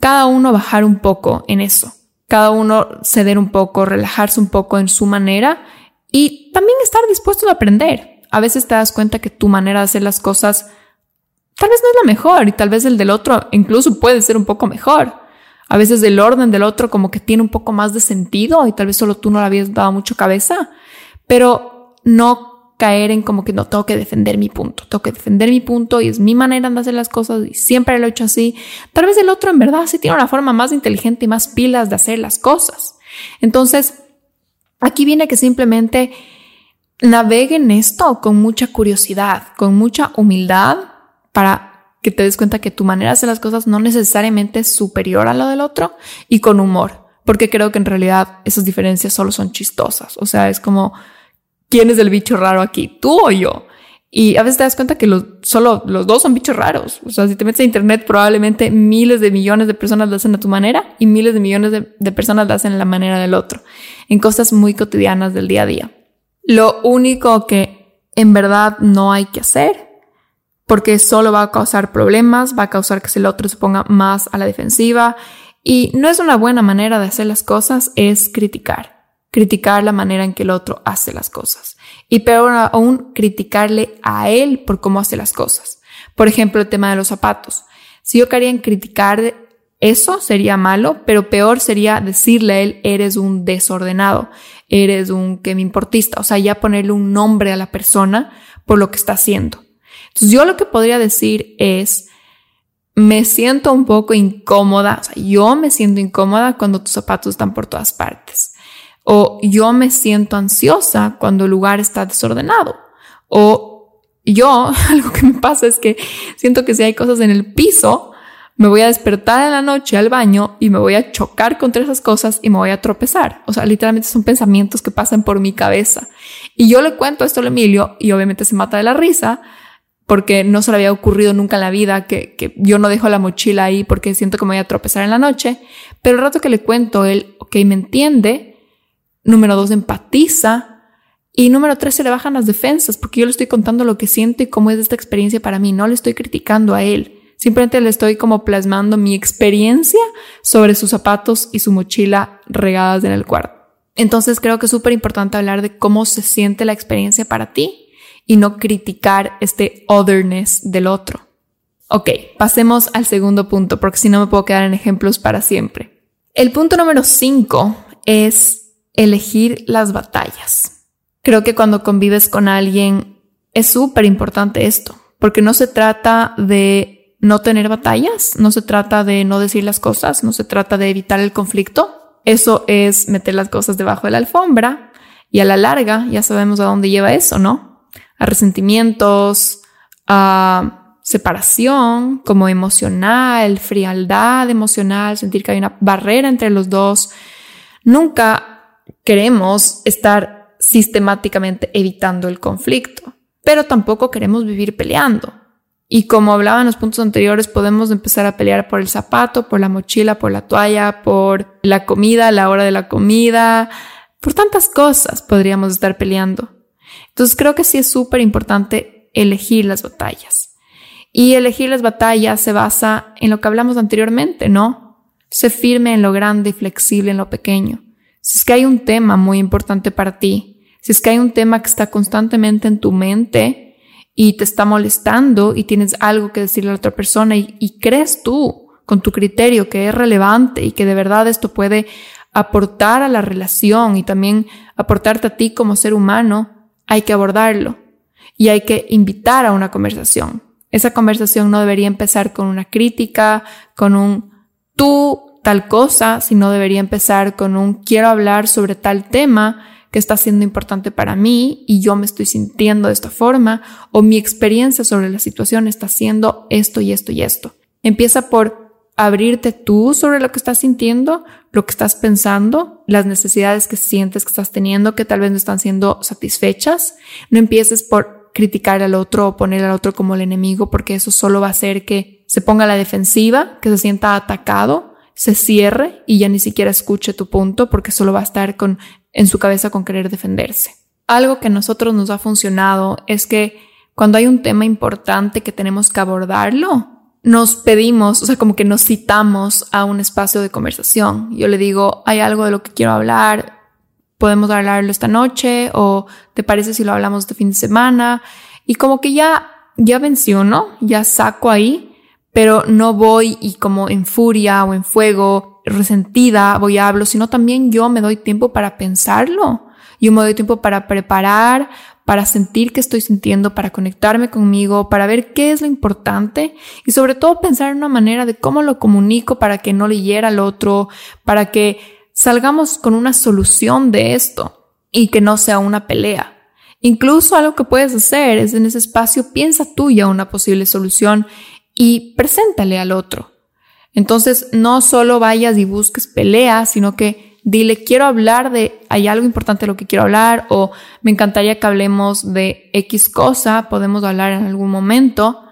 cada uno bajar un poco en eso, cada uno ceder un poco, relajarse un poco en su manera y también estar dispuesto a aprender. A veces te das cuenta que tu manera de hacer las cosas tal vez no es la mejor y tal vez el del otro incluso puede ser un poco mejor. A veces el orden del otro como que tiene un poco más de sentido y tal vez solo tú no le habías dado mucho cabeza, pero no caer en como que no tengo que defender mi punto, tengo que defender mi punto y es mi manera de hacer las cosas y siempre lo he hecho así. Tal vez el otro en verdad sí tiene una forma más inteligente y más pilas de hacer las cosas. Entonces, aquí viene que simplemente naveguen esto con mucha curiosidad, con mucha humildad para que te des cuenta que tu manera de hacer las cosas no necesariamente es superior a lo del otro y con humor, porque creo que en realidad esas diferencias solo son chistosas. O sea, es como, ¿quién es el bicho raro aquí? ¿Tú o yo? Y a veces te das cuenta que los, solo los dos son bichos raros. O sea, si te metes a internet, probablemente miles de millones de personas lo hacen a tu manera y miles de millones de, de personas lo hacen a la manera del otro, en cosas muy cotidianas del día a día. Lo único que en verdad no hay que hacer porque solo va a causar problemas, va a causar que el otro se ponga más a la defensiva y no es una buena manera de hacer las cosas, es criticar, criticar la manera en que el otro hace las cosas y peor aún criticarle a él por cómo hace las cosas. Por ejemplo, el tema de los zapatos. Si yo quería criticar eso sería malo, pero peor sería decirle a él, eres un desordenado, eres un que me importista, o sea, ya ponerle un nombre a la persona por lo que está haciendo. Entonces yo lo que podría decir es, me siento un poco incómoda, o sea, yo me siento incómoda cuando tus zapatos están por todas partes. O yo me siento ansiosa cuando el lugar está desordenado. O yo, algo que me pasa es que siento que si hay cosas en el piso, me voy a despertar en la noche al baño y me voy a chocar contra esas cosas y me voy a tropezar. O sea, literalmente son pensamientos que pasan por mi cabeza. Y yo le cuento esto a Emilio y obviamente se mata de la risa porque no se le había ocurrido nunca en la vida que, que, yo no dejo la mochila ahí porque siento que me voy a tropezar en la noche. Pero el rato que le cuento, él, ok, me entiende. Número dos, empatiza. Y número tres, se le bajan las defensas porque yo le estoy contando lo que siento y cómo es esta experiencia para mí. No le estoy criticando a él. Simplemente le estoy como plasmando mi experiencia sobre sus zapatos y su mochila regadas en el cuarto. Entonces creo que es súper importante hablar de cómo se siente la experiencia para ti y no criticar este otherness del otro. Ok, pasemos al segundo punto, porque si no me puedo quedar en ejemplos para siempre. El punto número 5 es elegir las batallas. Creo que cuando convives con alguien es súper importante esto, porque no se trata de no tener batallas, no se trata de no decir las cosas, no se trata de evitar el conflicto. Eso es meter las cosas debajo de la alfombra y a la larga ya sabemos a dónde lleva eso, ¿no? A resentimientos, a separación como emocional, frialdad emocional, sentir que hay una barrera entre los dos. Nunca queremos estar sistemáticamente evitando el conflicto, pero tampoco queremos vivir peleando. Y como hablaba en los puntos anteriores, podemos empezar a pelear por el zapato, por la mochila, por la toalla, por la comida, la hora de la comida, por tantas cosas podríamos estar peleando. Entonces creo que sí es súper importante elegir las batallas. Y elegir las batallas se basa en lo que hablamos anteriormente, ¿no? Sé firme en lo grande y flexible en lo pequeño. Si es que hay un tema muy importante para ti, si es que hay un tema que está constantemente en tu mente y te está molestando y tienes algo que decirle a la otra persona y, y crees tú con tu criterio que es relevante y que de verdad esto puede aportar a la relación y también aportarte a ti como ser humano, hay que abordarlo y hay que invitar a una conversación. Esa conversación no debería empezar con una crítica, con un tú tal cosa, sino debería empezar con un quiero hablar sobre tal tema que está siendo importante para mí y yo me estoy sintiendo de esta forma o mi experiencia sobre la situación está siendo esto y esto y esto. Empieza por abrirte tú sobre lo que estás sintiendo, lo que estás pensando, las necesidades que sientes que estás teniendo que tal vez no están siendo satisfechas. No empieces por criticar al otro o poner al otro como el enemigo porque eso solo va a hacer que se ponga la defensiva, que se sienta atacado, se cierre y ya ni siquiera escuche tu punto porque solo va a estar con en su cabeza con querer defenderse. Algo que a nosotros nos ha funcionado es que cuando hay un tema importante que tenemos que abordarlo, nos pedimos, o sea, como que nos citamos a un espacio de conversación. Yo le digo, hay algo de lo que quiero hablar, podemos hablarlo esta noche o te parece si lo hablamos este fin de semana. Y como que ya, ya menciono, ya saco ahí, pero no voy y como en furia o en fuego resentida voy a hablo, sino también yo me doy tiempo para pensarlo. Yo me doy tiempo para preparar, para sentir que estoy sintiendo, para conectarme conmigo, para ver qué es lo importante y sobre todo pensar en una manera de cómo lo comunico para que no le hiera al otro, para que salgamos con una solución de esto y que no sea una pelea. Incluso algo que puedes hacer es en ese espacio piensa tú ya una posible solución y preséntale al otro. Entonces, no solo vayas y busques peleas, sino que dile, quiero hablar de, hay algo importante de lo que quiero hablar, o me encantaría que hablemos de X cosa, podemos hablar en algún momento,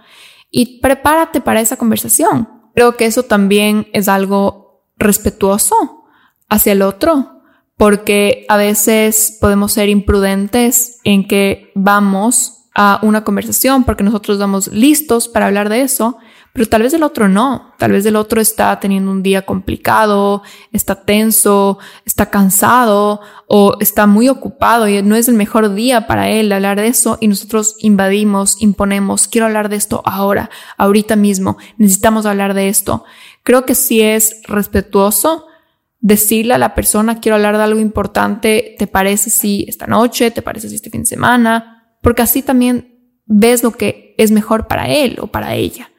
y prepárate para esa conversación. Creo que eso también es algo respetuoso hacia el otro, porque a veces podemos ser imprudentes en que vamos a una conversación porque nosotros estamos listos para hablar de eso pero tal vez el otro no, tal vez el otro está teniendo un día complicado, está tenso, está cansado o está muy ocupado y no es el mejor día para él hablar de eso y nosotros invadimos, imponemos, quiero hablar de esto ahora, ahorita mismo, necesitamos hablar de esto. Creo que sí es respetuoso decirle a la persona, quiero hablar de algo importante, ¿te parece si esta noche? ¿Te parece si este fin de semana? Porque así también ves lo que es mejor para él o para ella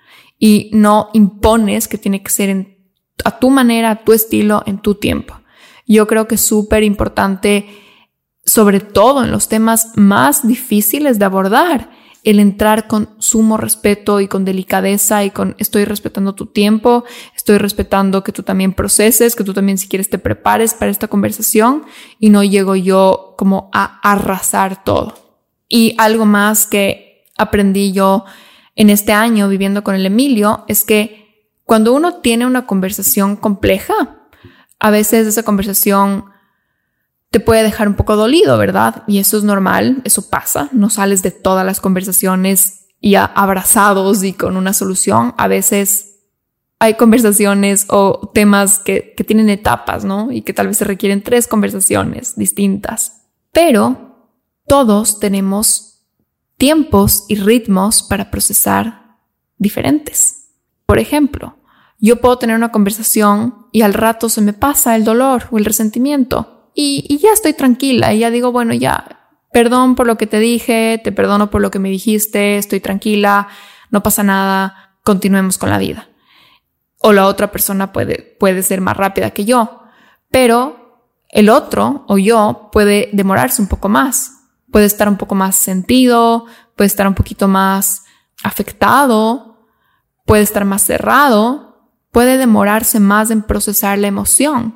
y no impones que tiene que ser a tu manera, a tu estilo, en tu tiempo. Yo creo que es súper importante, sobre todo en los temas más difíciles de abordar, el entrar con sumo respeto y con delicadeza y con estoy respetando tu tiempo, estoy respetando que tú también proceses, que tú también si quieres te prepares para esta conversación y no llego yo como a arrasar todo. Y algo más que aprendí yo en este año viviendo con el Emilio es que cuando uno tiene una conversación compleja, a veces esa conversación te puede dejar un poco dolido, ¿verdad? Y eso es normal, eso pasa, no sales de todas las conversaciones y abrazados y con una solución. A veces hay conversaciones o temas que, que tienen etapas, ¿no? Y que tal vez se requieren tres conversaciones distintas. Pero todos tenemos tiempos y ritmos para procesar diferentes. Por ejemplo, yo puedo tener una conversación y al rato se me pasa el dolor o el resentimiento y, ya estoy tranquila y ya digo, bueno, ya, perdón por lo que te dije, te perdono por lo que me dijiste, estoy tranquila, no pasa nada, continuemos con la vida. O la otra persona puede, puede ser más rápida que yo, pero el otro o yo puede demorarse un poco más puede estar un poco más sentido, puede estar un poquito más afectado, puede estar más cerrado, puede demorarse más en procesar la emoción.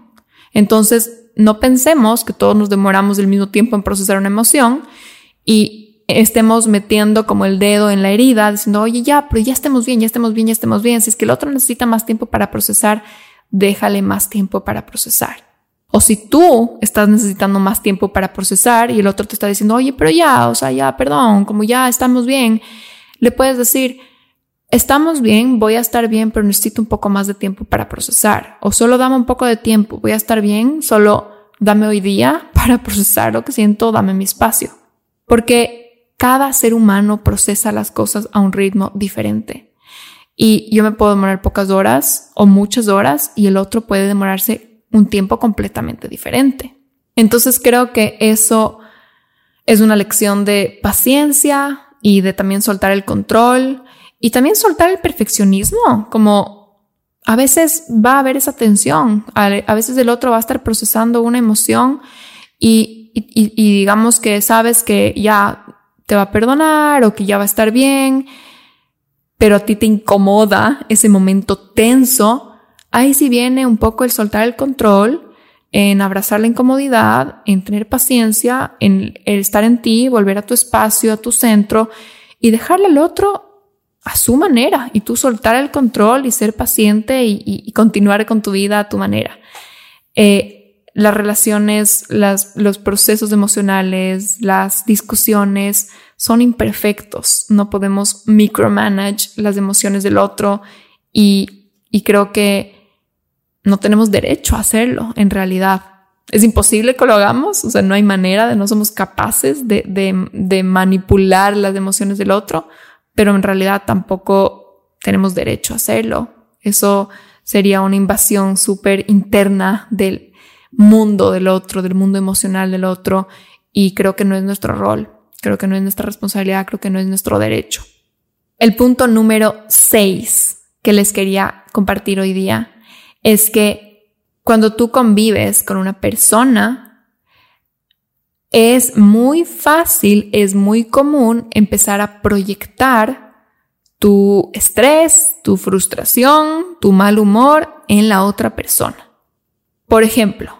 Entonces, no pensemos que todos nos demoramos el mismo tiempo en procesar una emoción y estemos metiendo como el dedo en la herida, diciendo, oye, ya, pero ya estemos bien, ya estemos bien, ya estemos bien. Si es que el otro necesita más tiempo para procesar, déjale más tiempo para procesar. O si tú estás necesitando más tiempo para procesar y el otro te está diciendo, oye, pero ya, o sea, ya, perdón, como ya estamos bien, le puedes decir, estamos bien, voy a estar bien, pero necesito un poco más de tiempo para procesar. O solo dame un poco de tiempo, voy a estar bien, solo dame hoy día para procesar lo que siento, dame mi espacio. Porque cada ser humano procesa las cosas a un ritmo diferente. Y yo me puedo demorar pocas horas o muchas horas y el otro puede demorarse un tiempo completamente diferente. Entonces creo que eso es una lección de paciencia y de también soltar el control y también soltar el perfeccionismo, como a veces va a haber esa tensión, a, veces el otro va a estar procesando una emoción y, y, digamos que sabes que ya te va a perdonar o que ya va a estar bien, pero a ti te incomoda ese momento tenso, ahí sí viene un poco el soltar el control en abrazar la incomodidad, en tener paciencia, en estar en ti, volver a tu espacio, a tu centro y dejarle al otro a su manera y tú soltar el control y ser paciente y, continuar con tu vida a tu manera. Eh, las relaciones, los procesos emocionales, las discusiones son imperfectos. No podemos micromanage las emociones del otro y creo que no tenemos derecho a hacerlo en realidad. Es imposible que lo hagamos, o sea, no hay manera de, no somos capaces de, de, manipular las emociones del otro, pero en realidad tampoco tenemos derecho a hacerlo. Eso sería una invasión súper interna del mundo del otro, del mundo emocional del otro, y creo que no es nuestro rol, creo que no es nuestra responsabilidad, creo que no es nuestro derecho. El punto número seis que les quería compartir hoy día es que cuando tú convives con una persona, es muy fácil, es muy común empezar a proyectar tu estrés, tu frustración, tu mal humor en la otra persona. Por ejemplo,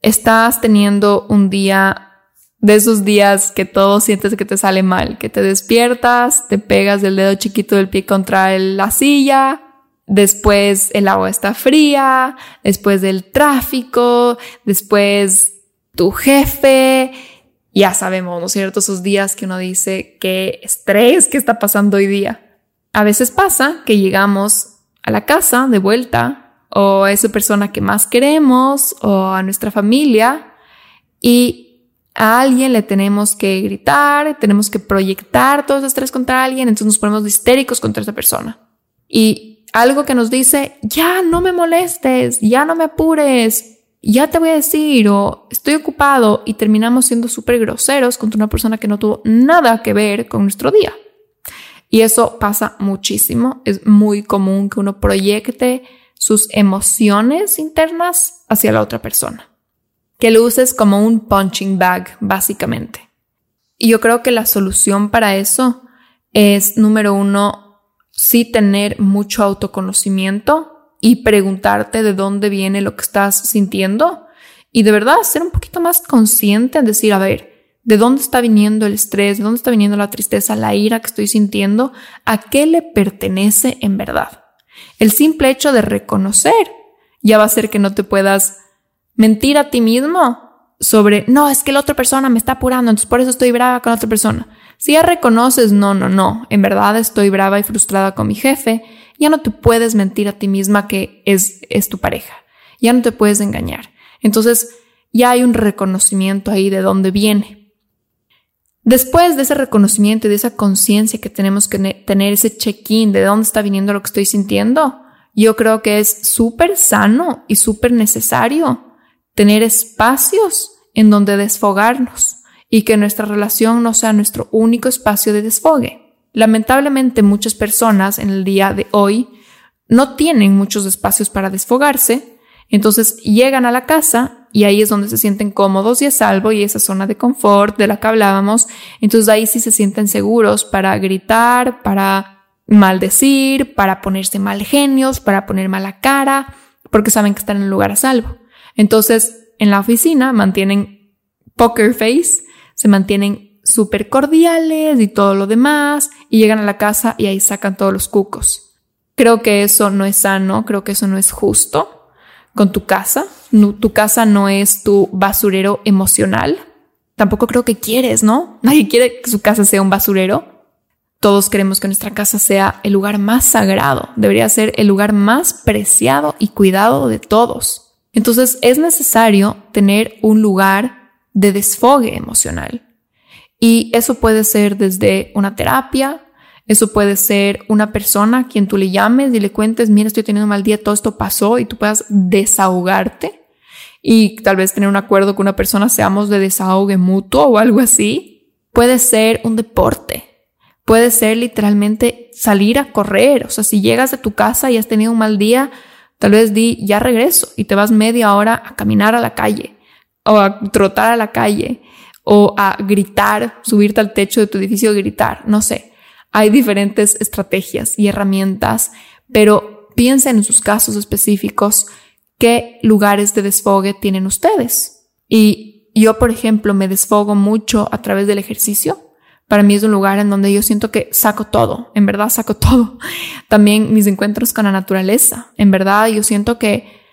estás teniendo un día de esos días que todo sientes que te sale mal, que te despiertas, te pegas el dedo chiquito del pie contra la silla, Después el agua está fría, después del tráfico, después tu jefe. Ya sabemos, ¿no es cierto? Esos días que uno dice qué estrés que está pasando hoy día. A veces pasa que llegamos a la casa de vuelta o a esa persona que más queremos o a nuestra familia y a alguien le tenemos que gritar, tenemos que proyectar todo ese estrés contra alguien, entonces nos ponemos histéricos contra esa persona. Y algo que nos dice, ya no me molestes, ya no me apures, ya te voy a decir o estoy ocupado y terminamos siendo súper groseros contra una persona que no tuvo nada que ver con nuestro día. Y eso pasa muchísimo. Es muy común que uno proyecte sus emociones internas hacia la otra persona. Que lo uses como un punching bag, básicamente. Y yo creo que la solución para eso es, número uno, sí tener mucho autoconocimiento y preguntarte de dónde viene lo que estás sintiendo y de verdad ser un poquito más consciente en decir, a ver, ¿de dónde está viniendo el estrés? ¿De dónde está viniendo la tristeza, la ira que estoy sintiendo? ¿A qué le pertenece en verdad? El simple hecho de reconocer ya va a hacer que no te puedas mentir a ti mismo sobre, no, es que la otra persona me está apurando, entonces por eso estoy brava con la otra persona. Si ya reconoces, no, no, no, en verdad estoy brava y frustrada con mi jefe, ya no te puedes mentir a ti misma que es, es tu pareja, ya no te puedes engañar. Entonces, ya hay un reconocimiento ahí de dónde viene. Después de ese reconocimiento y de esa conciencia que tenemos que tener, ese check-in de dónde está viniendo lo que estoy sintiendo, yo creo que es súper sano y súper necesario tener espacios en donde desfogarnos y que nuestra relación no sea nuestro único espacio de desfogue. Lamentablemente muchas personas en el día de hoy no tienen muchos espacios para desfogarse, entonces llegan a la casa y ahí es donde se sienten cómodos y a salvo y esa zona de confort de la que hablábamos, entonces ahí sí se sienten seguros para gritar, para maldecir, para ponerse mal genios, para poner mala cara, porque saben que están en un lugar a salvo. Entonces, en la oficina mantienen poker face, se mantienen súper cordiales y todo lo demás, y llegan a la casa y ahí sacan todos los cucos. Creo que eso no es sano, creo que eso no es justo con tu casa. tu casa no es tu basurero emocional. Tampoco creo que quieres, ¿no? Nadie quiere que su casa sea un basurero. Todos queremos que nuestra casa sea el lugar más sagrado, debería ser el lugar más preciado y cuidado de todos. Entonces es necesario tener un lugar de desfogue emocional. Y eso puede ser desde una terapia, eso puede ser una persona a quien tú le llames y le cuentes, mira, estoy teniendo un mal día, todo esto pasó y tú puedas desahogarte y tal vez tener un acuerdo con una persona, seamos de desahogue mutuo o algo así. Puede ser un deporte, puede ser literalmente salir a correr, o sea, si llegas de tu casa y has tenido un mal día, tal vez di, ya regreso y te vas media hora a caminar a la calle o a trotar a la calle o a gritar, subirte al techo de tu edificio gritar, no sé. Hay diferentes estrategias y herramientas, pero piensen en sus casos específicos qué lugares de desfogue tienen ustedes. Y yo, por ejemplo, me desfogo mucho a través del ejercicio. Para mí es un lugar en donde yo siento que saco todo, en verdad saco todo. También mis encuentros con la naturaleza, en verdad yo siento que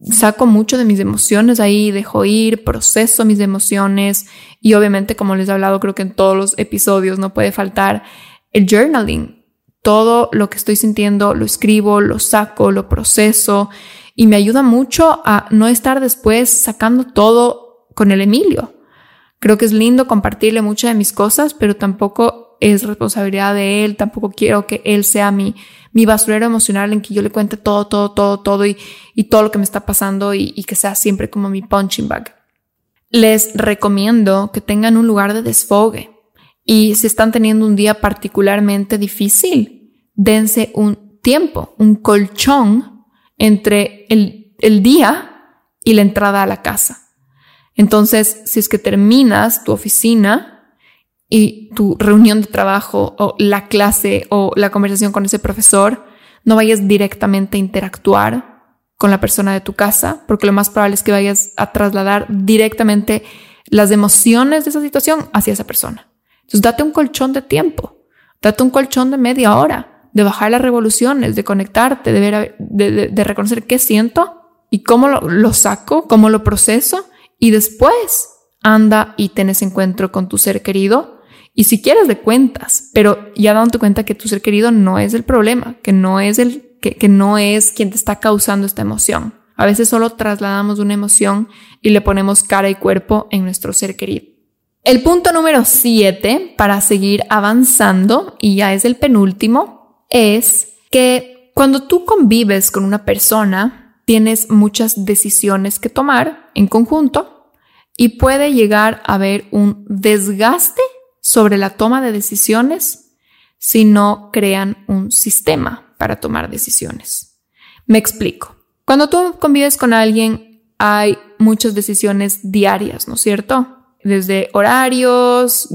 saco mucho de mis emociones ahí, dejo ir, proceso mis emociones y obviamente como les he hablado creo que en todos los episodios no puede faltar el journaling. Todo lo que estoy sintiendo lo escribo, lo saco, lo proceso y me ayuda mucho a no estar después sacando todo con el Emilio. Creo que es lindo compartirle muchas de mis cosas, pero tampoco es responsabilidad de él, tampoco quiero que él sea mi, mi basurero emocional en que yo le cuente todo, todo, todo, todo y, y todo lo que me está pasando y, y que sea siempre como mi punching bag. Les recomiendo que tengan un lugar de desfogue. Y si están teniendo un día particularmente difícil, dense un tiempo, un colchón entre el, el día y la entrada a la casa. Entonces, si es que terminas tu oficina y tu reunión de trabajo o la clase o la conversación con ese profesor, no vayas directamente a interactuar con la persona de tu casa, porque lo más probable es que vayas a trasladar directamente las emociones de esa situación hacia esa persona. Entonces date un colchón de tiempo, date un colchón de media hora, de bajar las revoluciones, de conectarte, de, ver, de, reconocer qué siento y cómo lo, saco, cómo lo proceso y después anda y tenés encuentro con tu ser querido y si quieres de cuentas, pero ya dándote cuenta que tu ser querido no es el problema, que no es el que, que no es quien te está causando esta emoción. A veces solo trasladamos una emoción y le ponemos cara y cuerpo en nuestro ser querido. El punto número 7 para seguir avanzando, y ya es el penúltimo, es que cuando tú convives con una persona, tienes muchas decisiones que tomar en conjunto y puede llegar a haber un desgaste sobre la toma de decisiones si no crean un sistema para tomar decisiones. Me explico. Cuando tú convives con alguien, hay muchas decisiones diarias, ¿no es cierto? Desde horarios,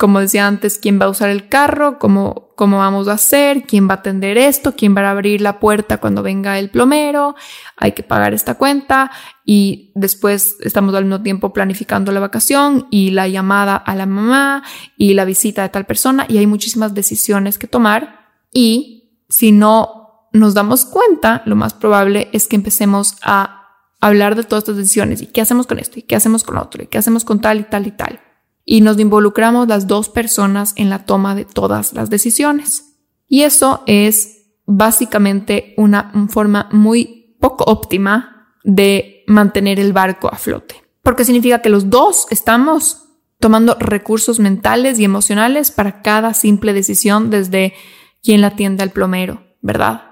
como decía antes, quién va a usar el carro, cómo, cómo vamos a hacer, quién va a atender esto, quién va a abrir la puerta cuando venga el plomero, hay que pagar esta cuenta y después estamos al mismo tiempo planificando la vacación y la llamada a la mamá y la visita de tal persona y hay muchísimas decisiones que tomar y si no nos damos cuenta, lo más probable es que empecemos a hablar de todas estas decisiones y qué hacemos con esto y qué hacemos con otro y qué hacemos con tal y tal y tal. Y nos involucramos las dos personas en la toma de todas las decisiones. Y eso es básicamente una forma muy poco óptima de mantener el barco a flote. Porque significa que los dos estamos tomando recursos mentales y emocionales para cada simple decisión desde quién la atiende al plomero, ¿verdad?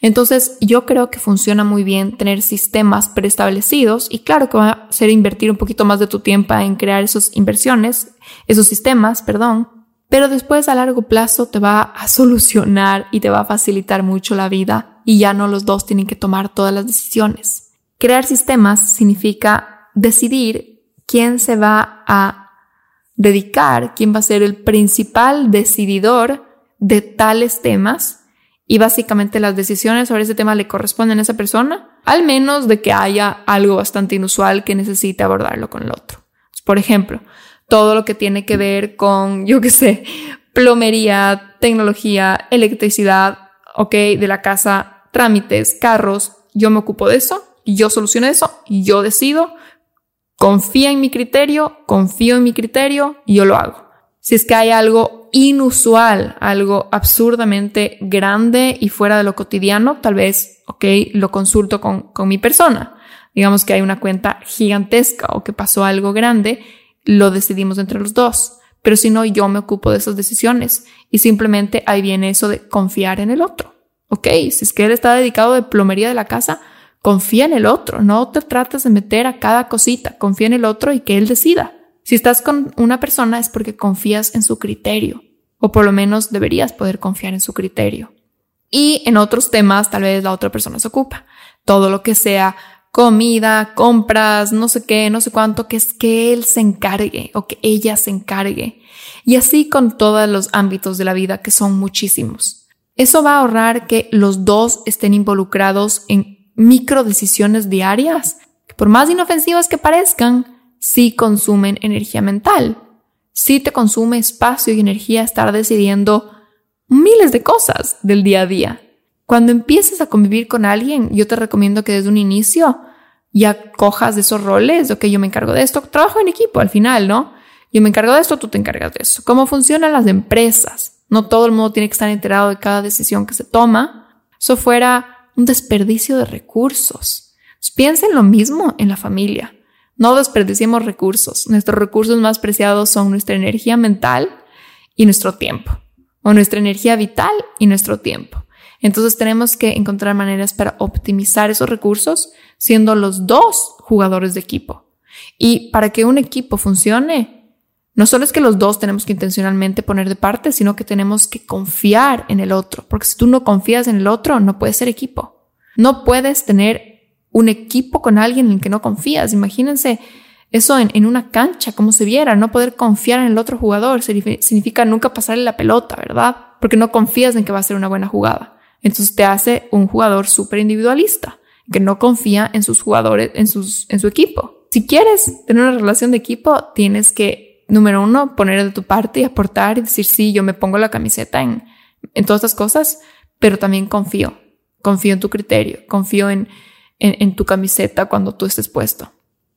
Entonces, yo creo que funciona muy bien tener sistemas preestablecidos y claro que va a ser invertir un poquito más de tu tiempo en crear esas inversiones, esos sistemas, perdón, pero después a largo plazo te va a solucionar y te va a facilitar mucho la vida y ya no los dos tienen que tomar todas las decisiones. Crear sistemas significa decidir quién se va a dedicar, quién va a ser el principal decididor de tales temas y básicamente las decisiones sobre ese tema le corresponden a esa persona, al menos de que haya algo bastante inusual que necesite abordarlo con el otro. Por ejemplo, todo lo que tiene que ver con, yo qué sé, plomería, tecnología, electricidad, ok, de la casa, trámites, carros, yo me ocupo de eso, yo soluciono eso, yo decido, confía en mi criterio, confío en mi criterio y yo lo hago. Si es que hay algo inusual, algo absurdamente grande y fuera de lo cotidiano, tal vez, ok, lo consulto con, con mi persona. Digamos que hay una cuenta gigantesca o que pasó algo grande, lo decidimos entre los dos. pero si no, yo me ocupo de esas decisiones. Y simplemente ahí viene eso de confiar en el otro. Ok, si es que él está dedicado de plomería de la casa, confía en el otro, no te trates de meter a cada cosita, confía en el otro y que él decida. Si estás con una persona es porque confías en su criterio, o por lo menos deberías poder confiar en su criterio. Y en otros temas tal vez la otra persona se ocupa. Todo lo que sea comida, compras, no sé qué, no sé cuánto, que es que él se encargue o que ella se encargue. Y así con todos los ámbitos de la vida, que son muchísimos. Eso va a ahorrar que los dos estén involucrados en micro decisiones diarias, por más inofensivas que parezcan, sí consumen energía mental. Sí te consume espacio y energía estar decidiendo miles de cosas del día a día. Cuando empieces a convivir con alguien, yo te recomiendo que desde un inicio ya cojas de esos roles, ok, yo me encargo de esto, trabajo en equipo al final, ¿no? Yo me encargo de esto, tú te encargas de eso. ¿Cómo funcionan las empresas? No todo el mundo tiene que estar enterado de cada decisión que se toma. Eso fuera un desperdicio de recursos. Pues piensen lo mismo en la familia. No desperdiciemos recursos. Nuestros recursos más preciados son nuestra energía mental y nuestro tiempo. O nuestra energía vital y nuestro tiempo. Entonces tenemos que encontrar maneras para optimizar esos recursos siendo los dos jugadores de equipo. Y para que un equipo funcione, no solo es que los dos tenemos que intencionalmente poner de parte, sino que tenemos que confiar en el otro. Porque si tú no confías en el otro, no puedes ser equipo. No puedes tener un equipo con alguien en el que no confías. Imagínense eso en, una cancha, como se viera, no poder confiar en el otro jugador significa nunca pasarle la pelota, ¿verdad? Porque no confías en que va a ser una buena jugada. Entonces te hace un jugador súper individualista, que no confía en sus jugadores, en, sus, en su equipo. Si quieres tener una relación de equipo, tienes que, número uno, poner de tu parte y aportar y decir, sí, yo me pongo la camiseta en, en todas estas cosas, pero también confío. Confío en tu criterio, confío en, en, tu camiseta cuando tú estés puesto.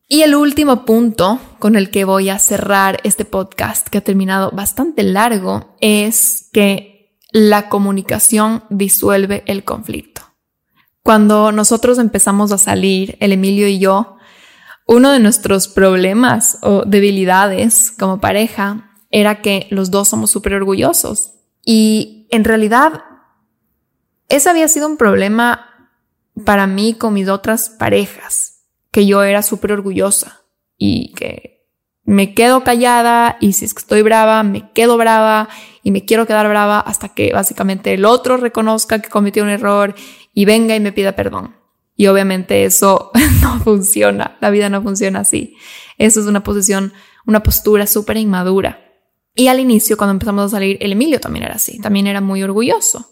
Y el último punto con el que voy a cerrar este podcast, que ha terminado bastante largo, es que la comunicación disuelve el conflicto. Cuando nosotros empezamos a salir, el Emilio y yo, uno de nuestros problemas o debilidades como pareja era que los dos somos súper orgullosos. Y en realidad, ese había sido un problema para mí con mis otras parejas, que yo era súper orgullosa y que me quedo callada y si es que estoy brava, me quedo brava y me quiero quedar brava hasta que básicamente el otro reconozca que cometió un error y venga y me pida perdón. Y obviamente eso no funciona, la vida no funciona así. Eso es una posición, una postura súper inmadura. Y al inicio, cuando empezamos a salir, el Emilio también era así, también era muy orgulloso.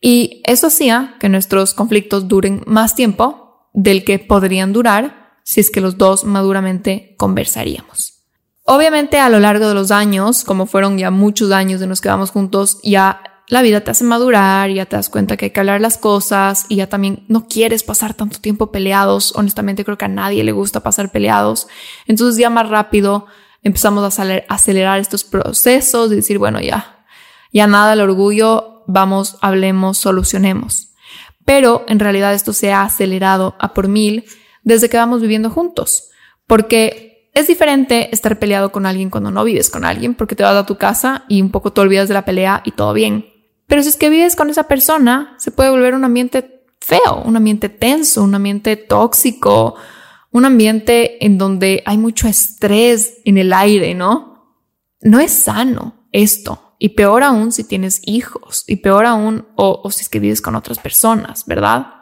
Y eso hacía que nuestros conflictos duren más tiempo del que podrían durar si es que los dos maduramente conversaríamos. Obviamente a lo largo de los años, como fueron ya muchos años de nos quedamos juntos, ya la vida te hace madurar, ya te das cuenta que hay que hablar las cosas y ya también no quieres pasar tanto tiempo peleados. Honestamente creo que a nadie le gusta pasar peleados. Entonces ya más rápido empezamos a acelerar estos procesos y decir, bueno, ya, ya nada el orgullo, vamos, hablemos, solucionemos. Pero en realidad esto se ha acelerado a por mil desde que vamos viviendo juntos. Porque es diferente estar peleado con alguien cuando no vives con alguien porque te vas a tu casa y un poco te olvidas de la pelea y todo bien. Pero si es que vives con esa persona, se puede volver un ambiente feo, un ambiente tenso, un ambiente tóxico, un ambiente en donde hay mucho estrés en el aire, ¿no? No es sano esto. Y peor aún si tienes hijos, y peor aún o, si es que vives con otras personas, ¿verdad?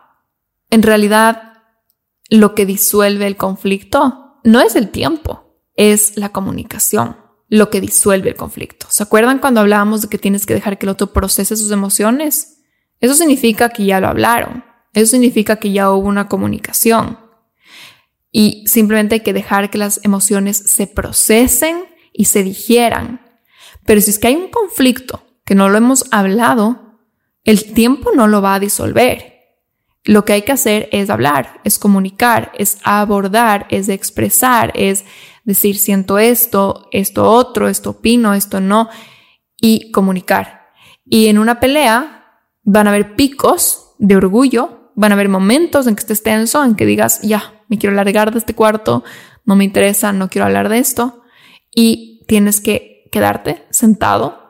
En realidad, lo que disuelve el conflicto no es el tiempo, es la comunicación lo que disuelve el conflicto. ¿Se acuerdan cuando hablábamos de que tienes que dejar que el otro procese sus emociones? Eso significa que ya lo hablaron. Eso significa que ya hubo una comunicación. Y simplemente hay que dejar que las emociones se procesen y se digieran. Pero si es que hay un conflicto que no lo hemos hablado, el tiempo no lo va a disolver. Lo que hay que hacer es hablar, es comunicar, es abordar, es expresar, es decir, siento esto, esto otro, esto opino, esto no, y comunicar. Y en una pelea van a haber picos de orgullo, van a haber momentos en que estés tenso, en que digas, ya, me quiero largar de este cuarto, no me interesa, no quiero hablar de esto, y tienes que, quedarte sentado,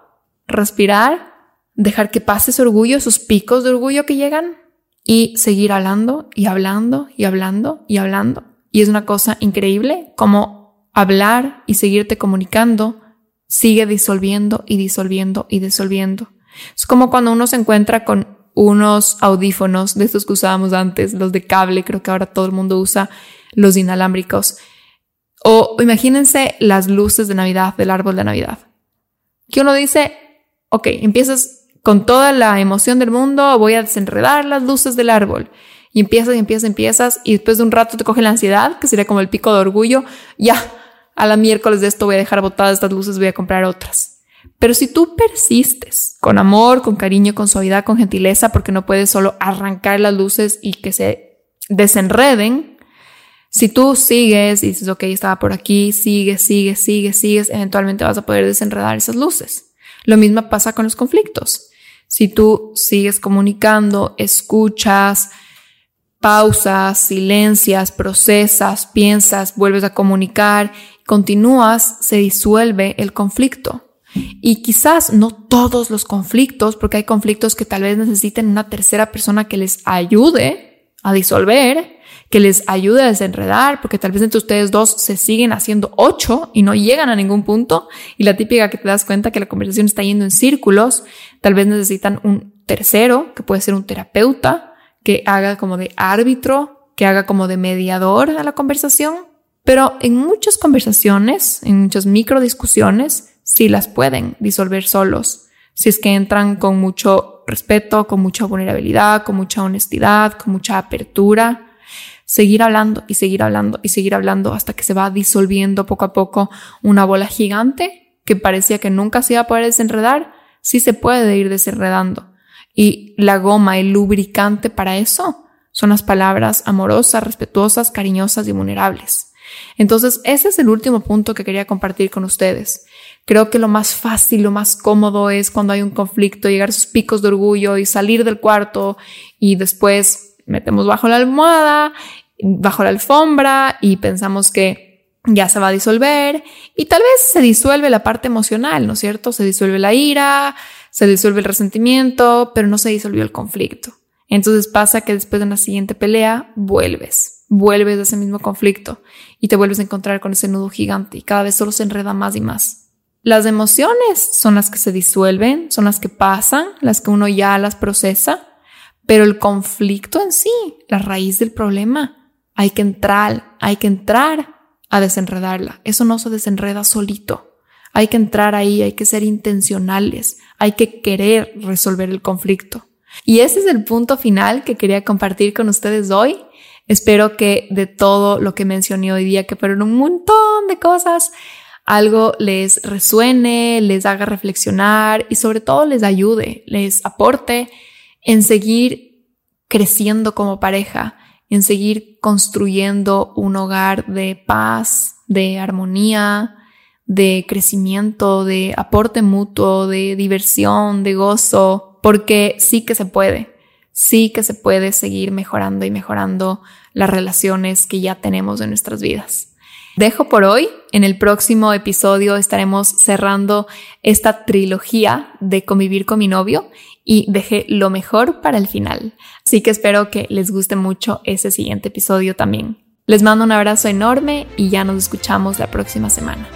respirar, dejar que pase ese orgullo, esos picos de orgullo que llegan y seguir hablando y hablando y hablando y hablando. Y es una cosa increíble como hablar y seguirte comunicando sigue disolviendo y disolviendo y disolviendo. Es como cuando uno se encuentra con unos audífonos de estos que usábamos antes, los de cable, creo que ahora todo el mundo usa los inalámbricos. O imagínense las luces de Navidad, del árbol de Navidad. Que uno dice, ok, empiezas con toda la emoción del mundo, voy a desenredar las luces del árbol. Y empiezas y empiezas, empiezas, y después de un rato te coge la ansiedad, que sería como el pico de orgullo. Ya, a la miércoles de esto voy a dejar botadas estas luces, voy a comprar otras. Pero si tú persistes con amor, con cariño, con suavidad, con gentileza, porque no puedes solo arrancar las luces y que se desenreden, si tú sigues y dices, ok, estaba por aquí, sigues, sigues, sigues, sigues, eventualmente vas a poder desenredar esas luces. Lo mismo pasa con los conflictos. Si tú sigues comunicando, escuchas, pausas, silencias, procesas, piensas, vuelves a comunicar, continúas, se disuelve el conflicto. Y quizás no todos los conflictos, porque hay conflictos que tal vez necesiten una tercera persona que les ayude a disolver, que les ayude a desenredar, porque tal vez entre ustedes dos se siguen haciendo ocho y no llegan a ningún punto. Y la típica que te das cuenta que la conversación está yendo en círculos, tal vez necesitan un tercero, que puede ser un terapeuta, que haga como de árbitro, que haga como de mediador a la conversación. Pero en muchas conversaciones, en muchas micro discusiones, si las pueden disolver solos, si es que entran con mucho respeto, con mucha vulnerabilidad, con mucha honestidad, con mucha apertura. Seguir hablando y seguir hablando y seguir hablando hasta que se va disolviendo poco a poco una bola gigante que parecía que nunca se iba a poder desenredar, sí se puede ir desenredando. Y la goma, el lubricante para eso, son las palabras amorosas, respetuosas, cariñosas y vulnerables. Entonces, ese es el último punto que quería compartir con ustedes. Creo que lo más fácil, lo más cómodo es cuando hay un conflicto, llegar a esos picos de orgullo y salir del cuarto y después metemos bajo la almohada, bajo la alfombra y pensamos que ya se va a disolver y tal vez se disuelve la parte emocional, ¿no es cierto? Se disuelve la ira, se disuelve el resentimiento, pero no se disolvió el conflicto. Entonces pasa que después de una siguiente pelea vuelves, vuelves a ese mismo conflicto y te vuelves a encontrar con ese nudo gigante y cada vez solo se enreda más y más. Las emociones son las que se disuelven, son las que pasan, las que uno ya las procesa, pero el conflicto en sí, la raíz del problema, hay que entrar, hay que entrar a desenredarla. Eso no se desenreda solito. Hay que entrar ahí, hay que ser intencionales, hay que querer resolver el conflicto. Y ese es el punto final que quería compartir con ustedes hoy. Espero que de todo lo que mencioné hoy día, que fueron un montón de cosas, algo les resuene, les haga reflexionar y sobre todo les ayude, les aporte en seguir creciendo como pareja, en seguir construyendo un hogar de paz, de armonía, de crecimiento, de aporte mutuo, de diversión, de gozo, porque sí que se puede, sí que se puede seguir mejorando y mejorando las relaciones que ya tenemos en nuestras vidas dejo por hoy. En el próximo episodio estaremos cerrando esta trilogía de convivir con mi novio y dejé lo mejor para el final. Así que espero que les guste mucho ese siguiente episodio también. Les mando un abrazo enorme y ya nos escuchamos la próxima semana.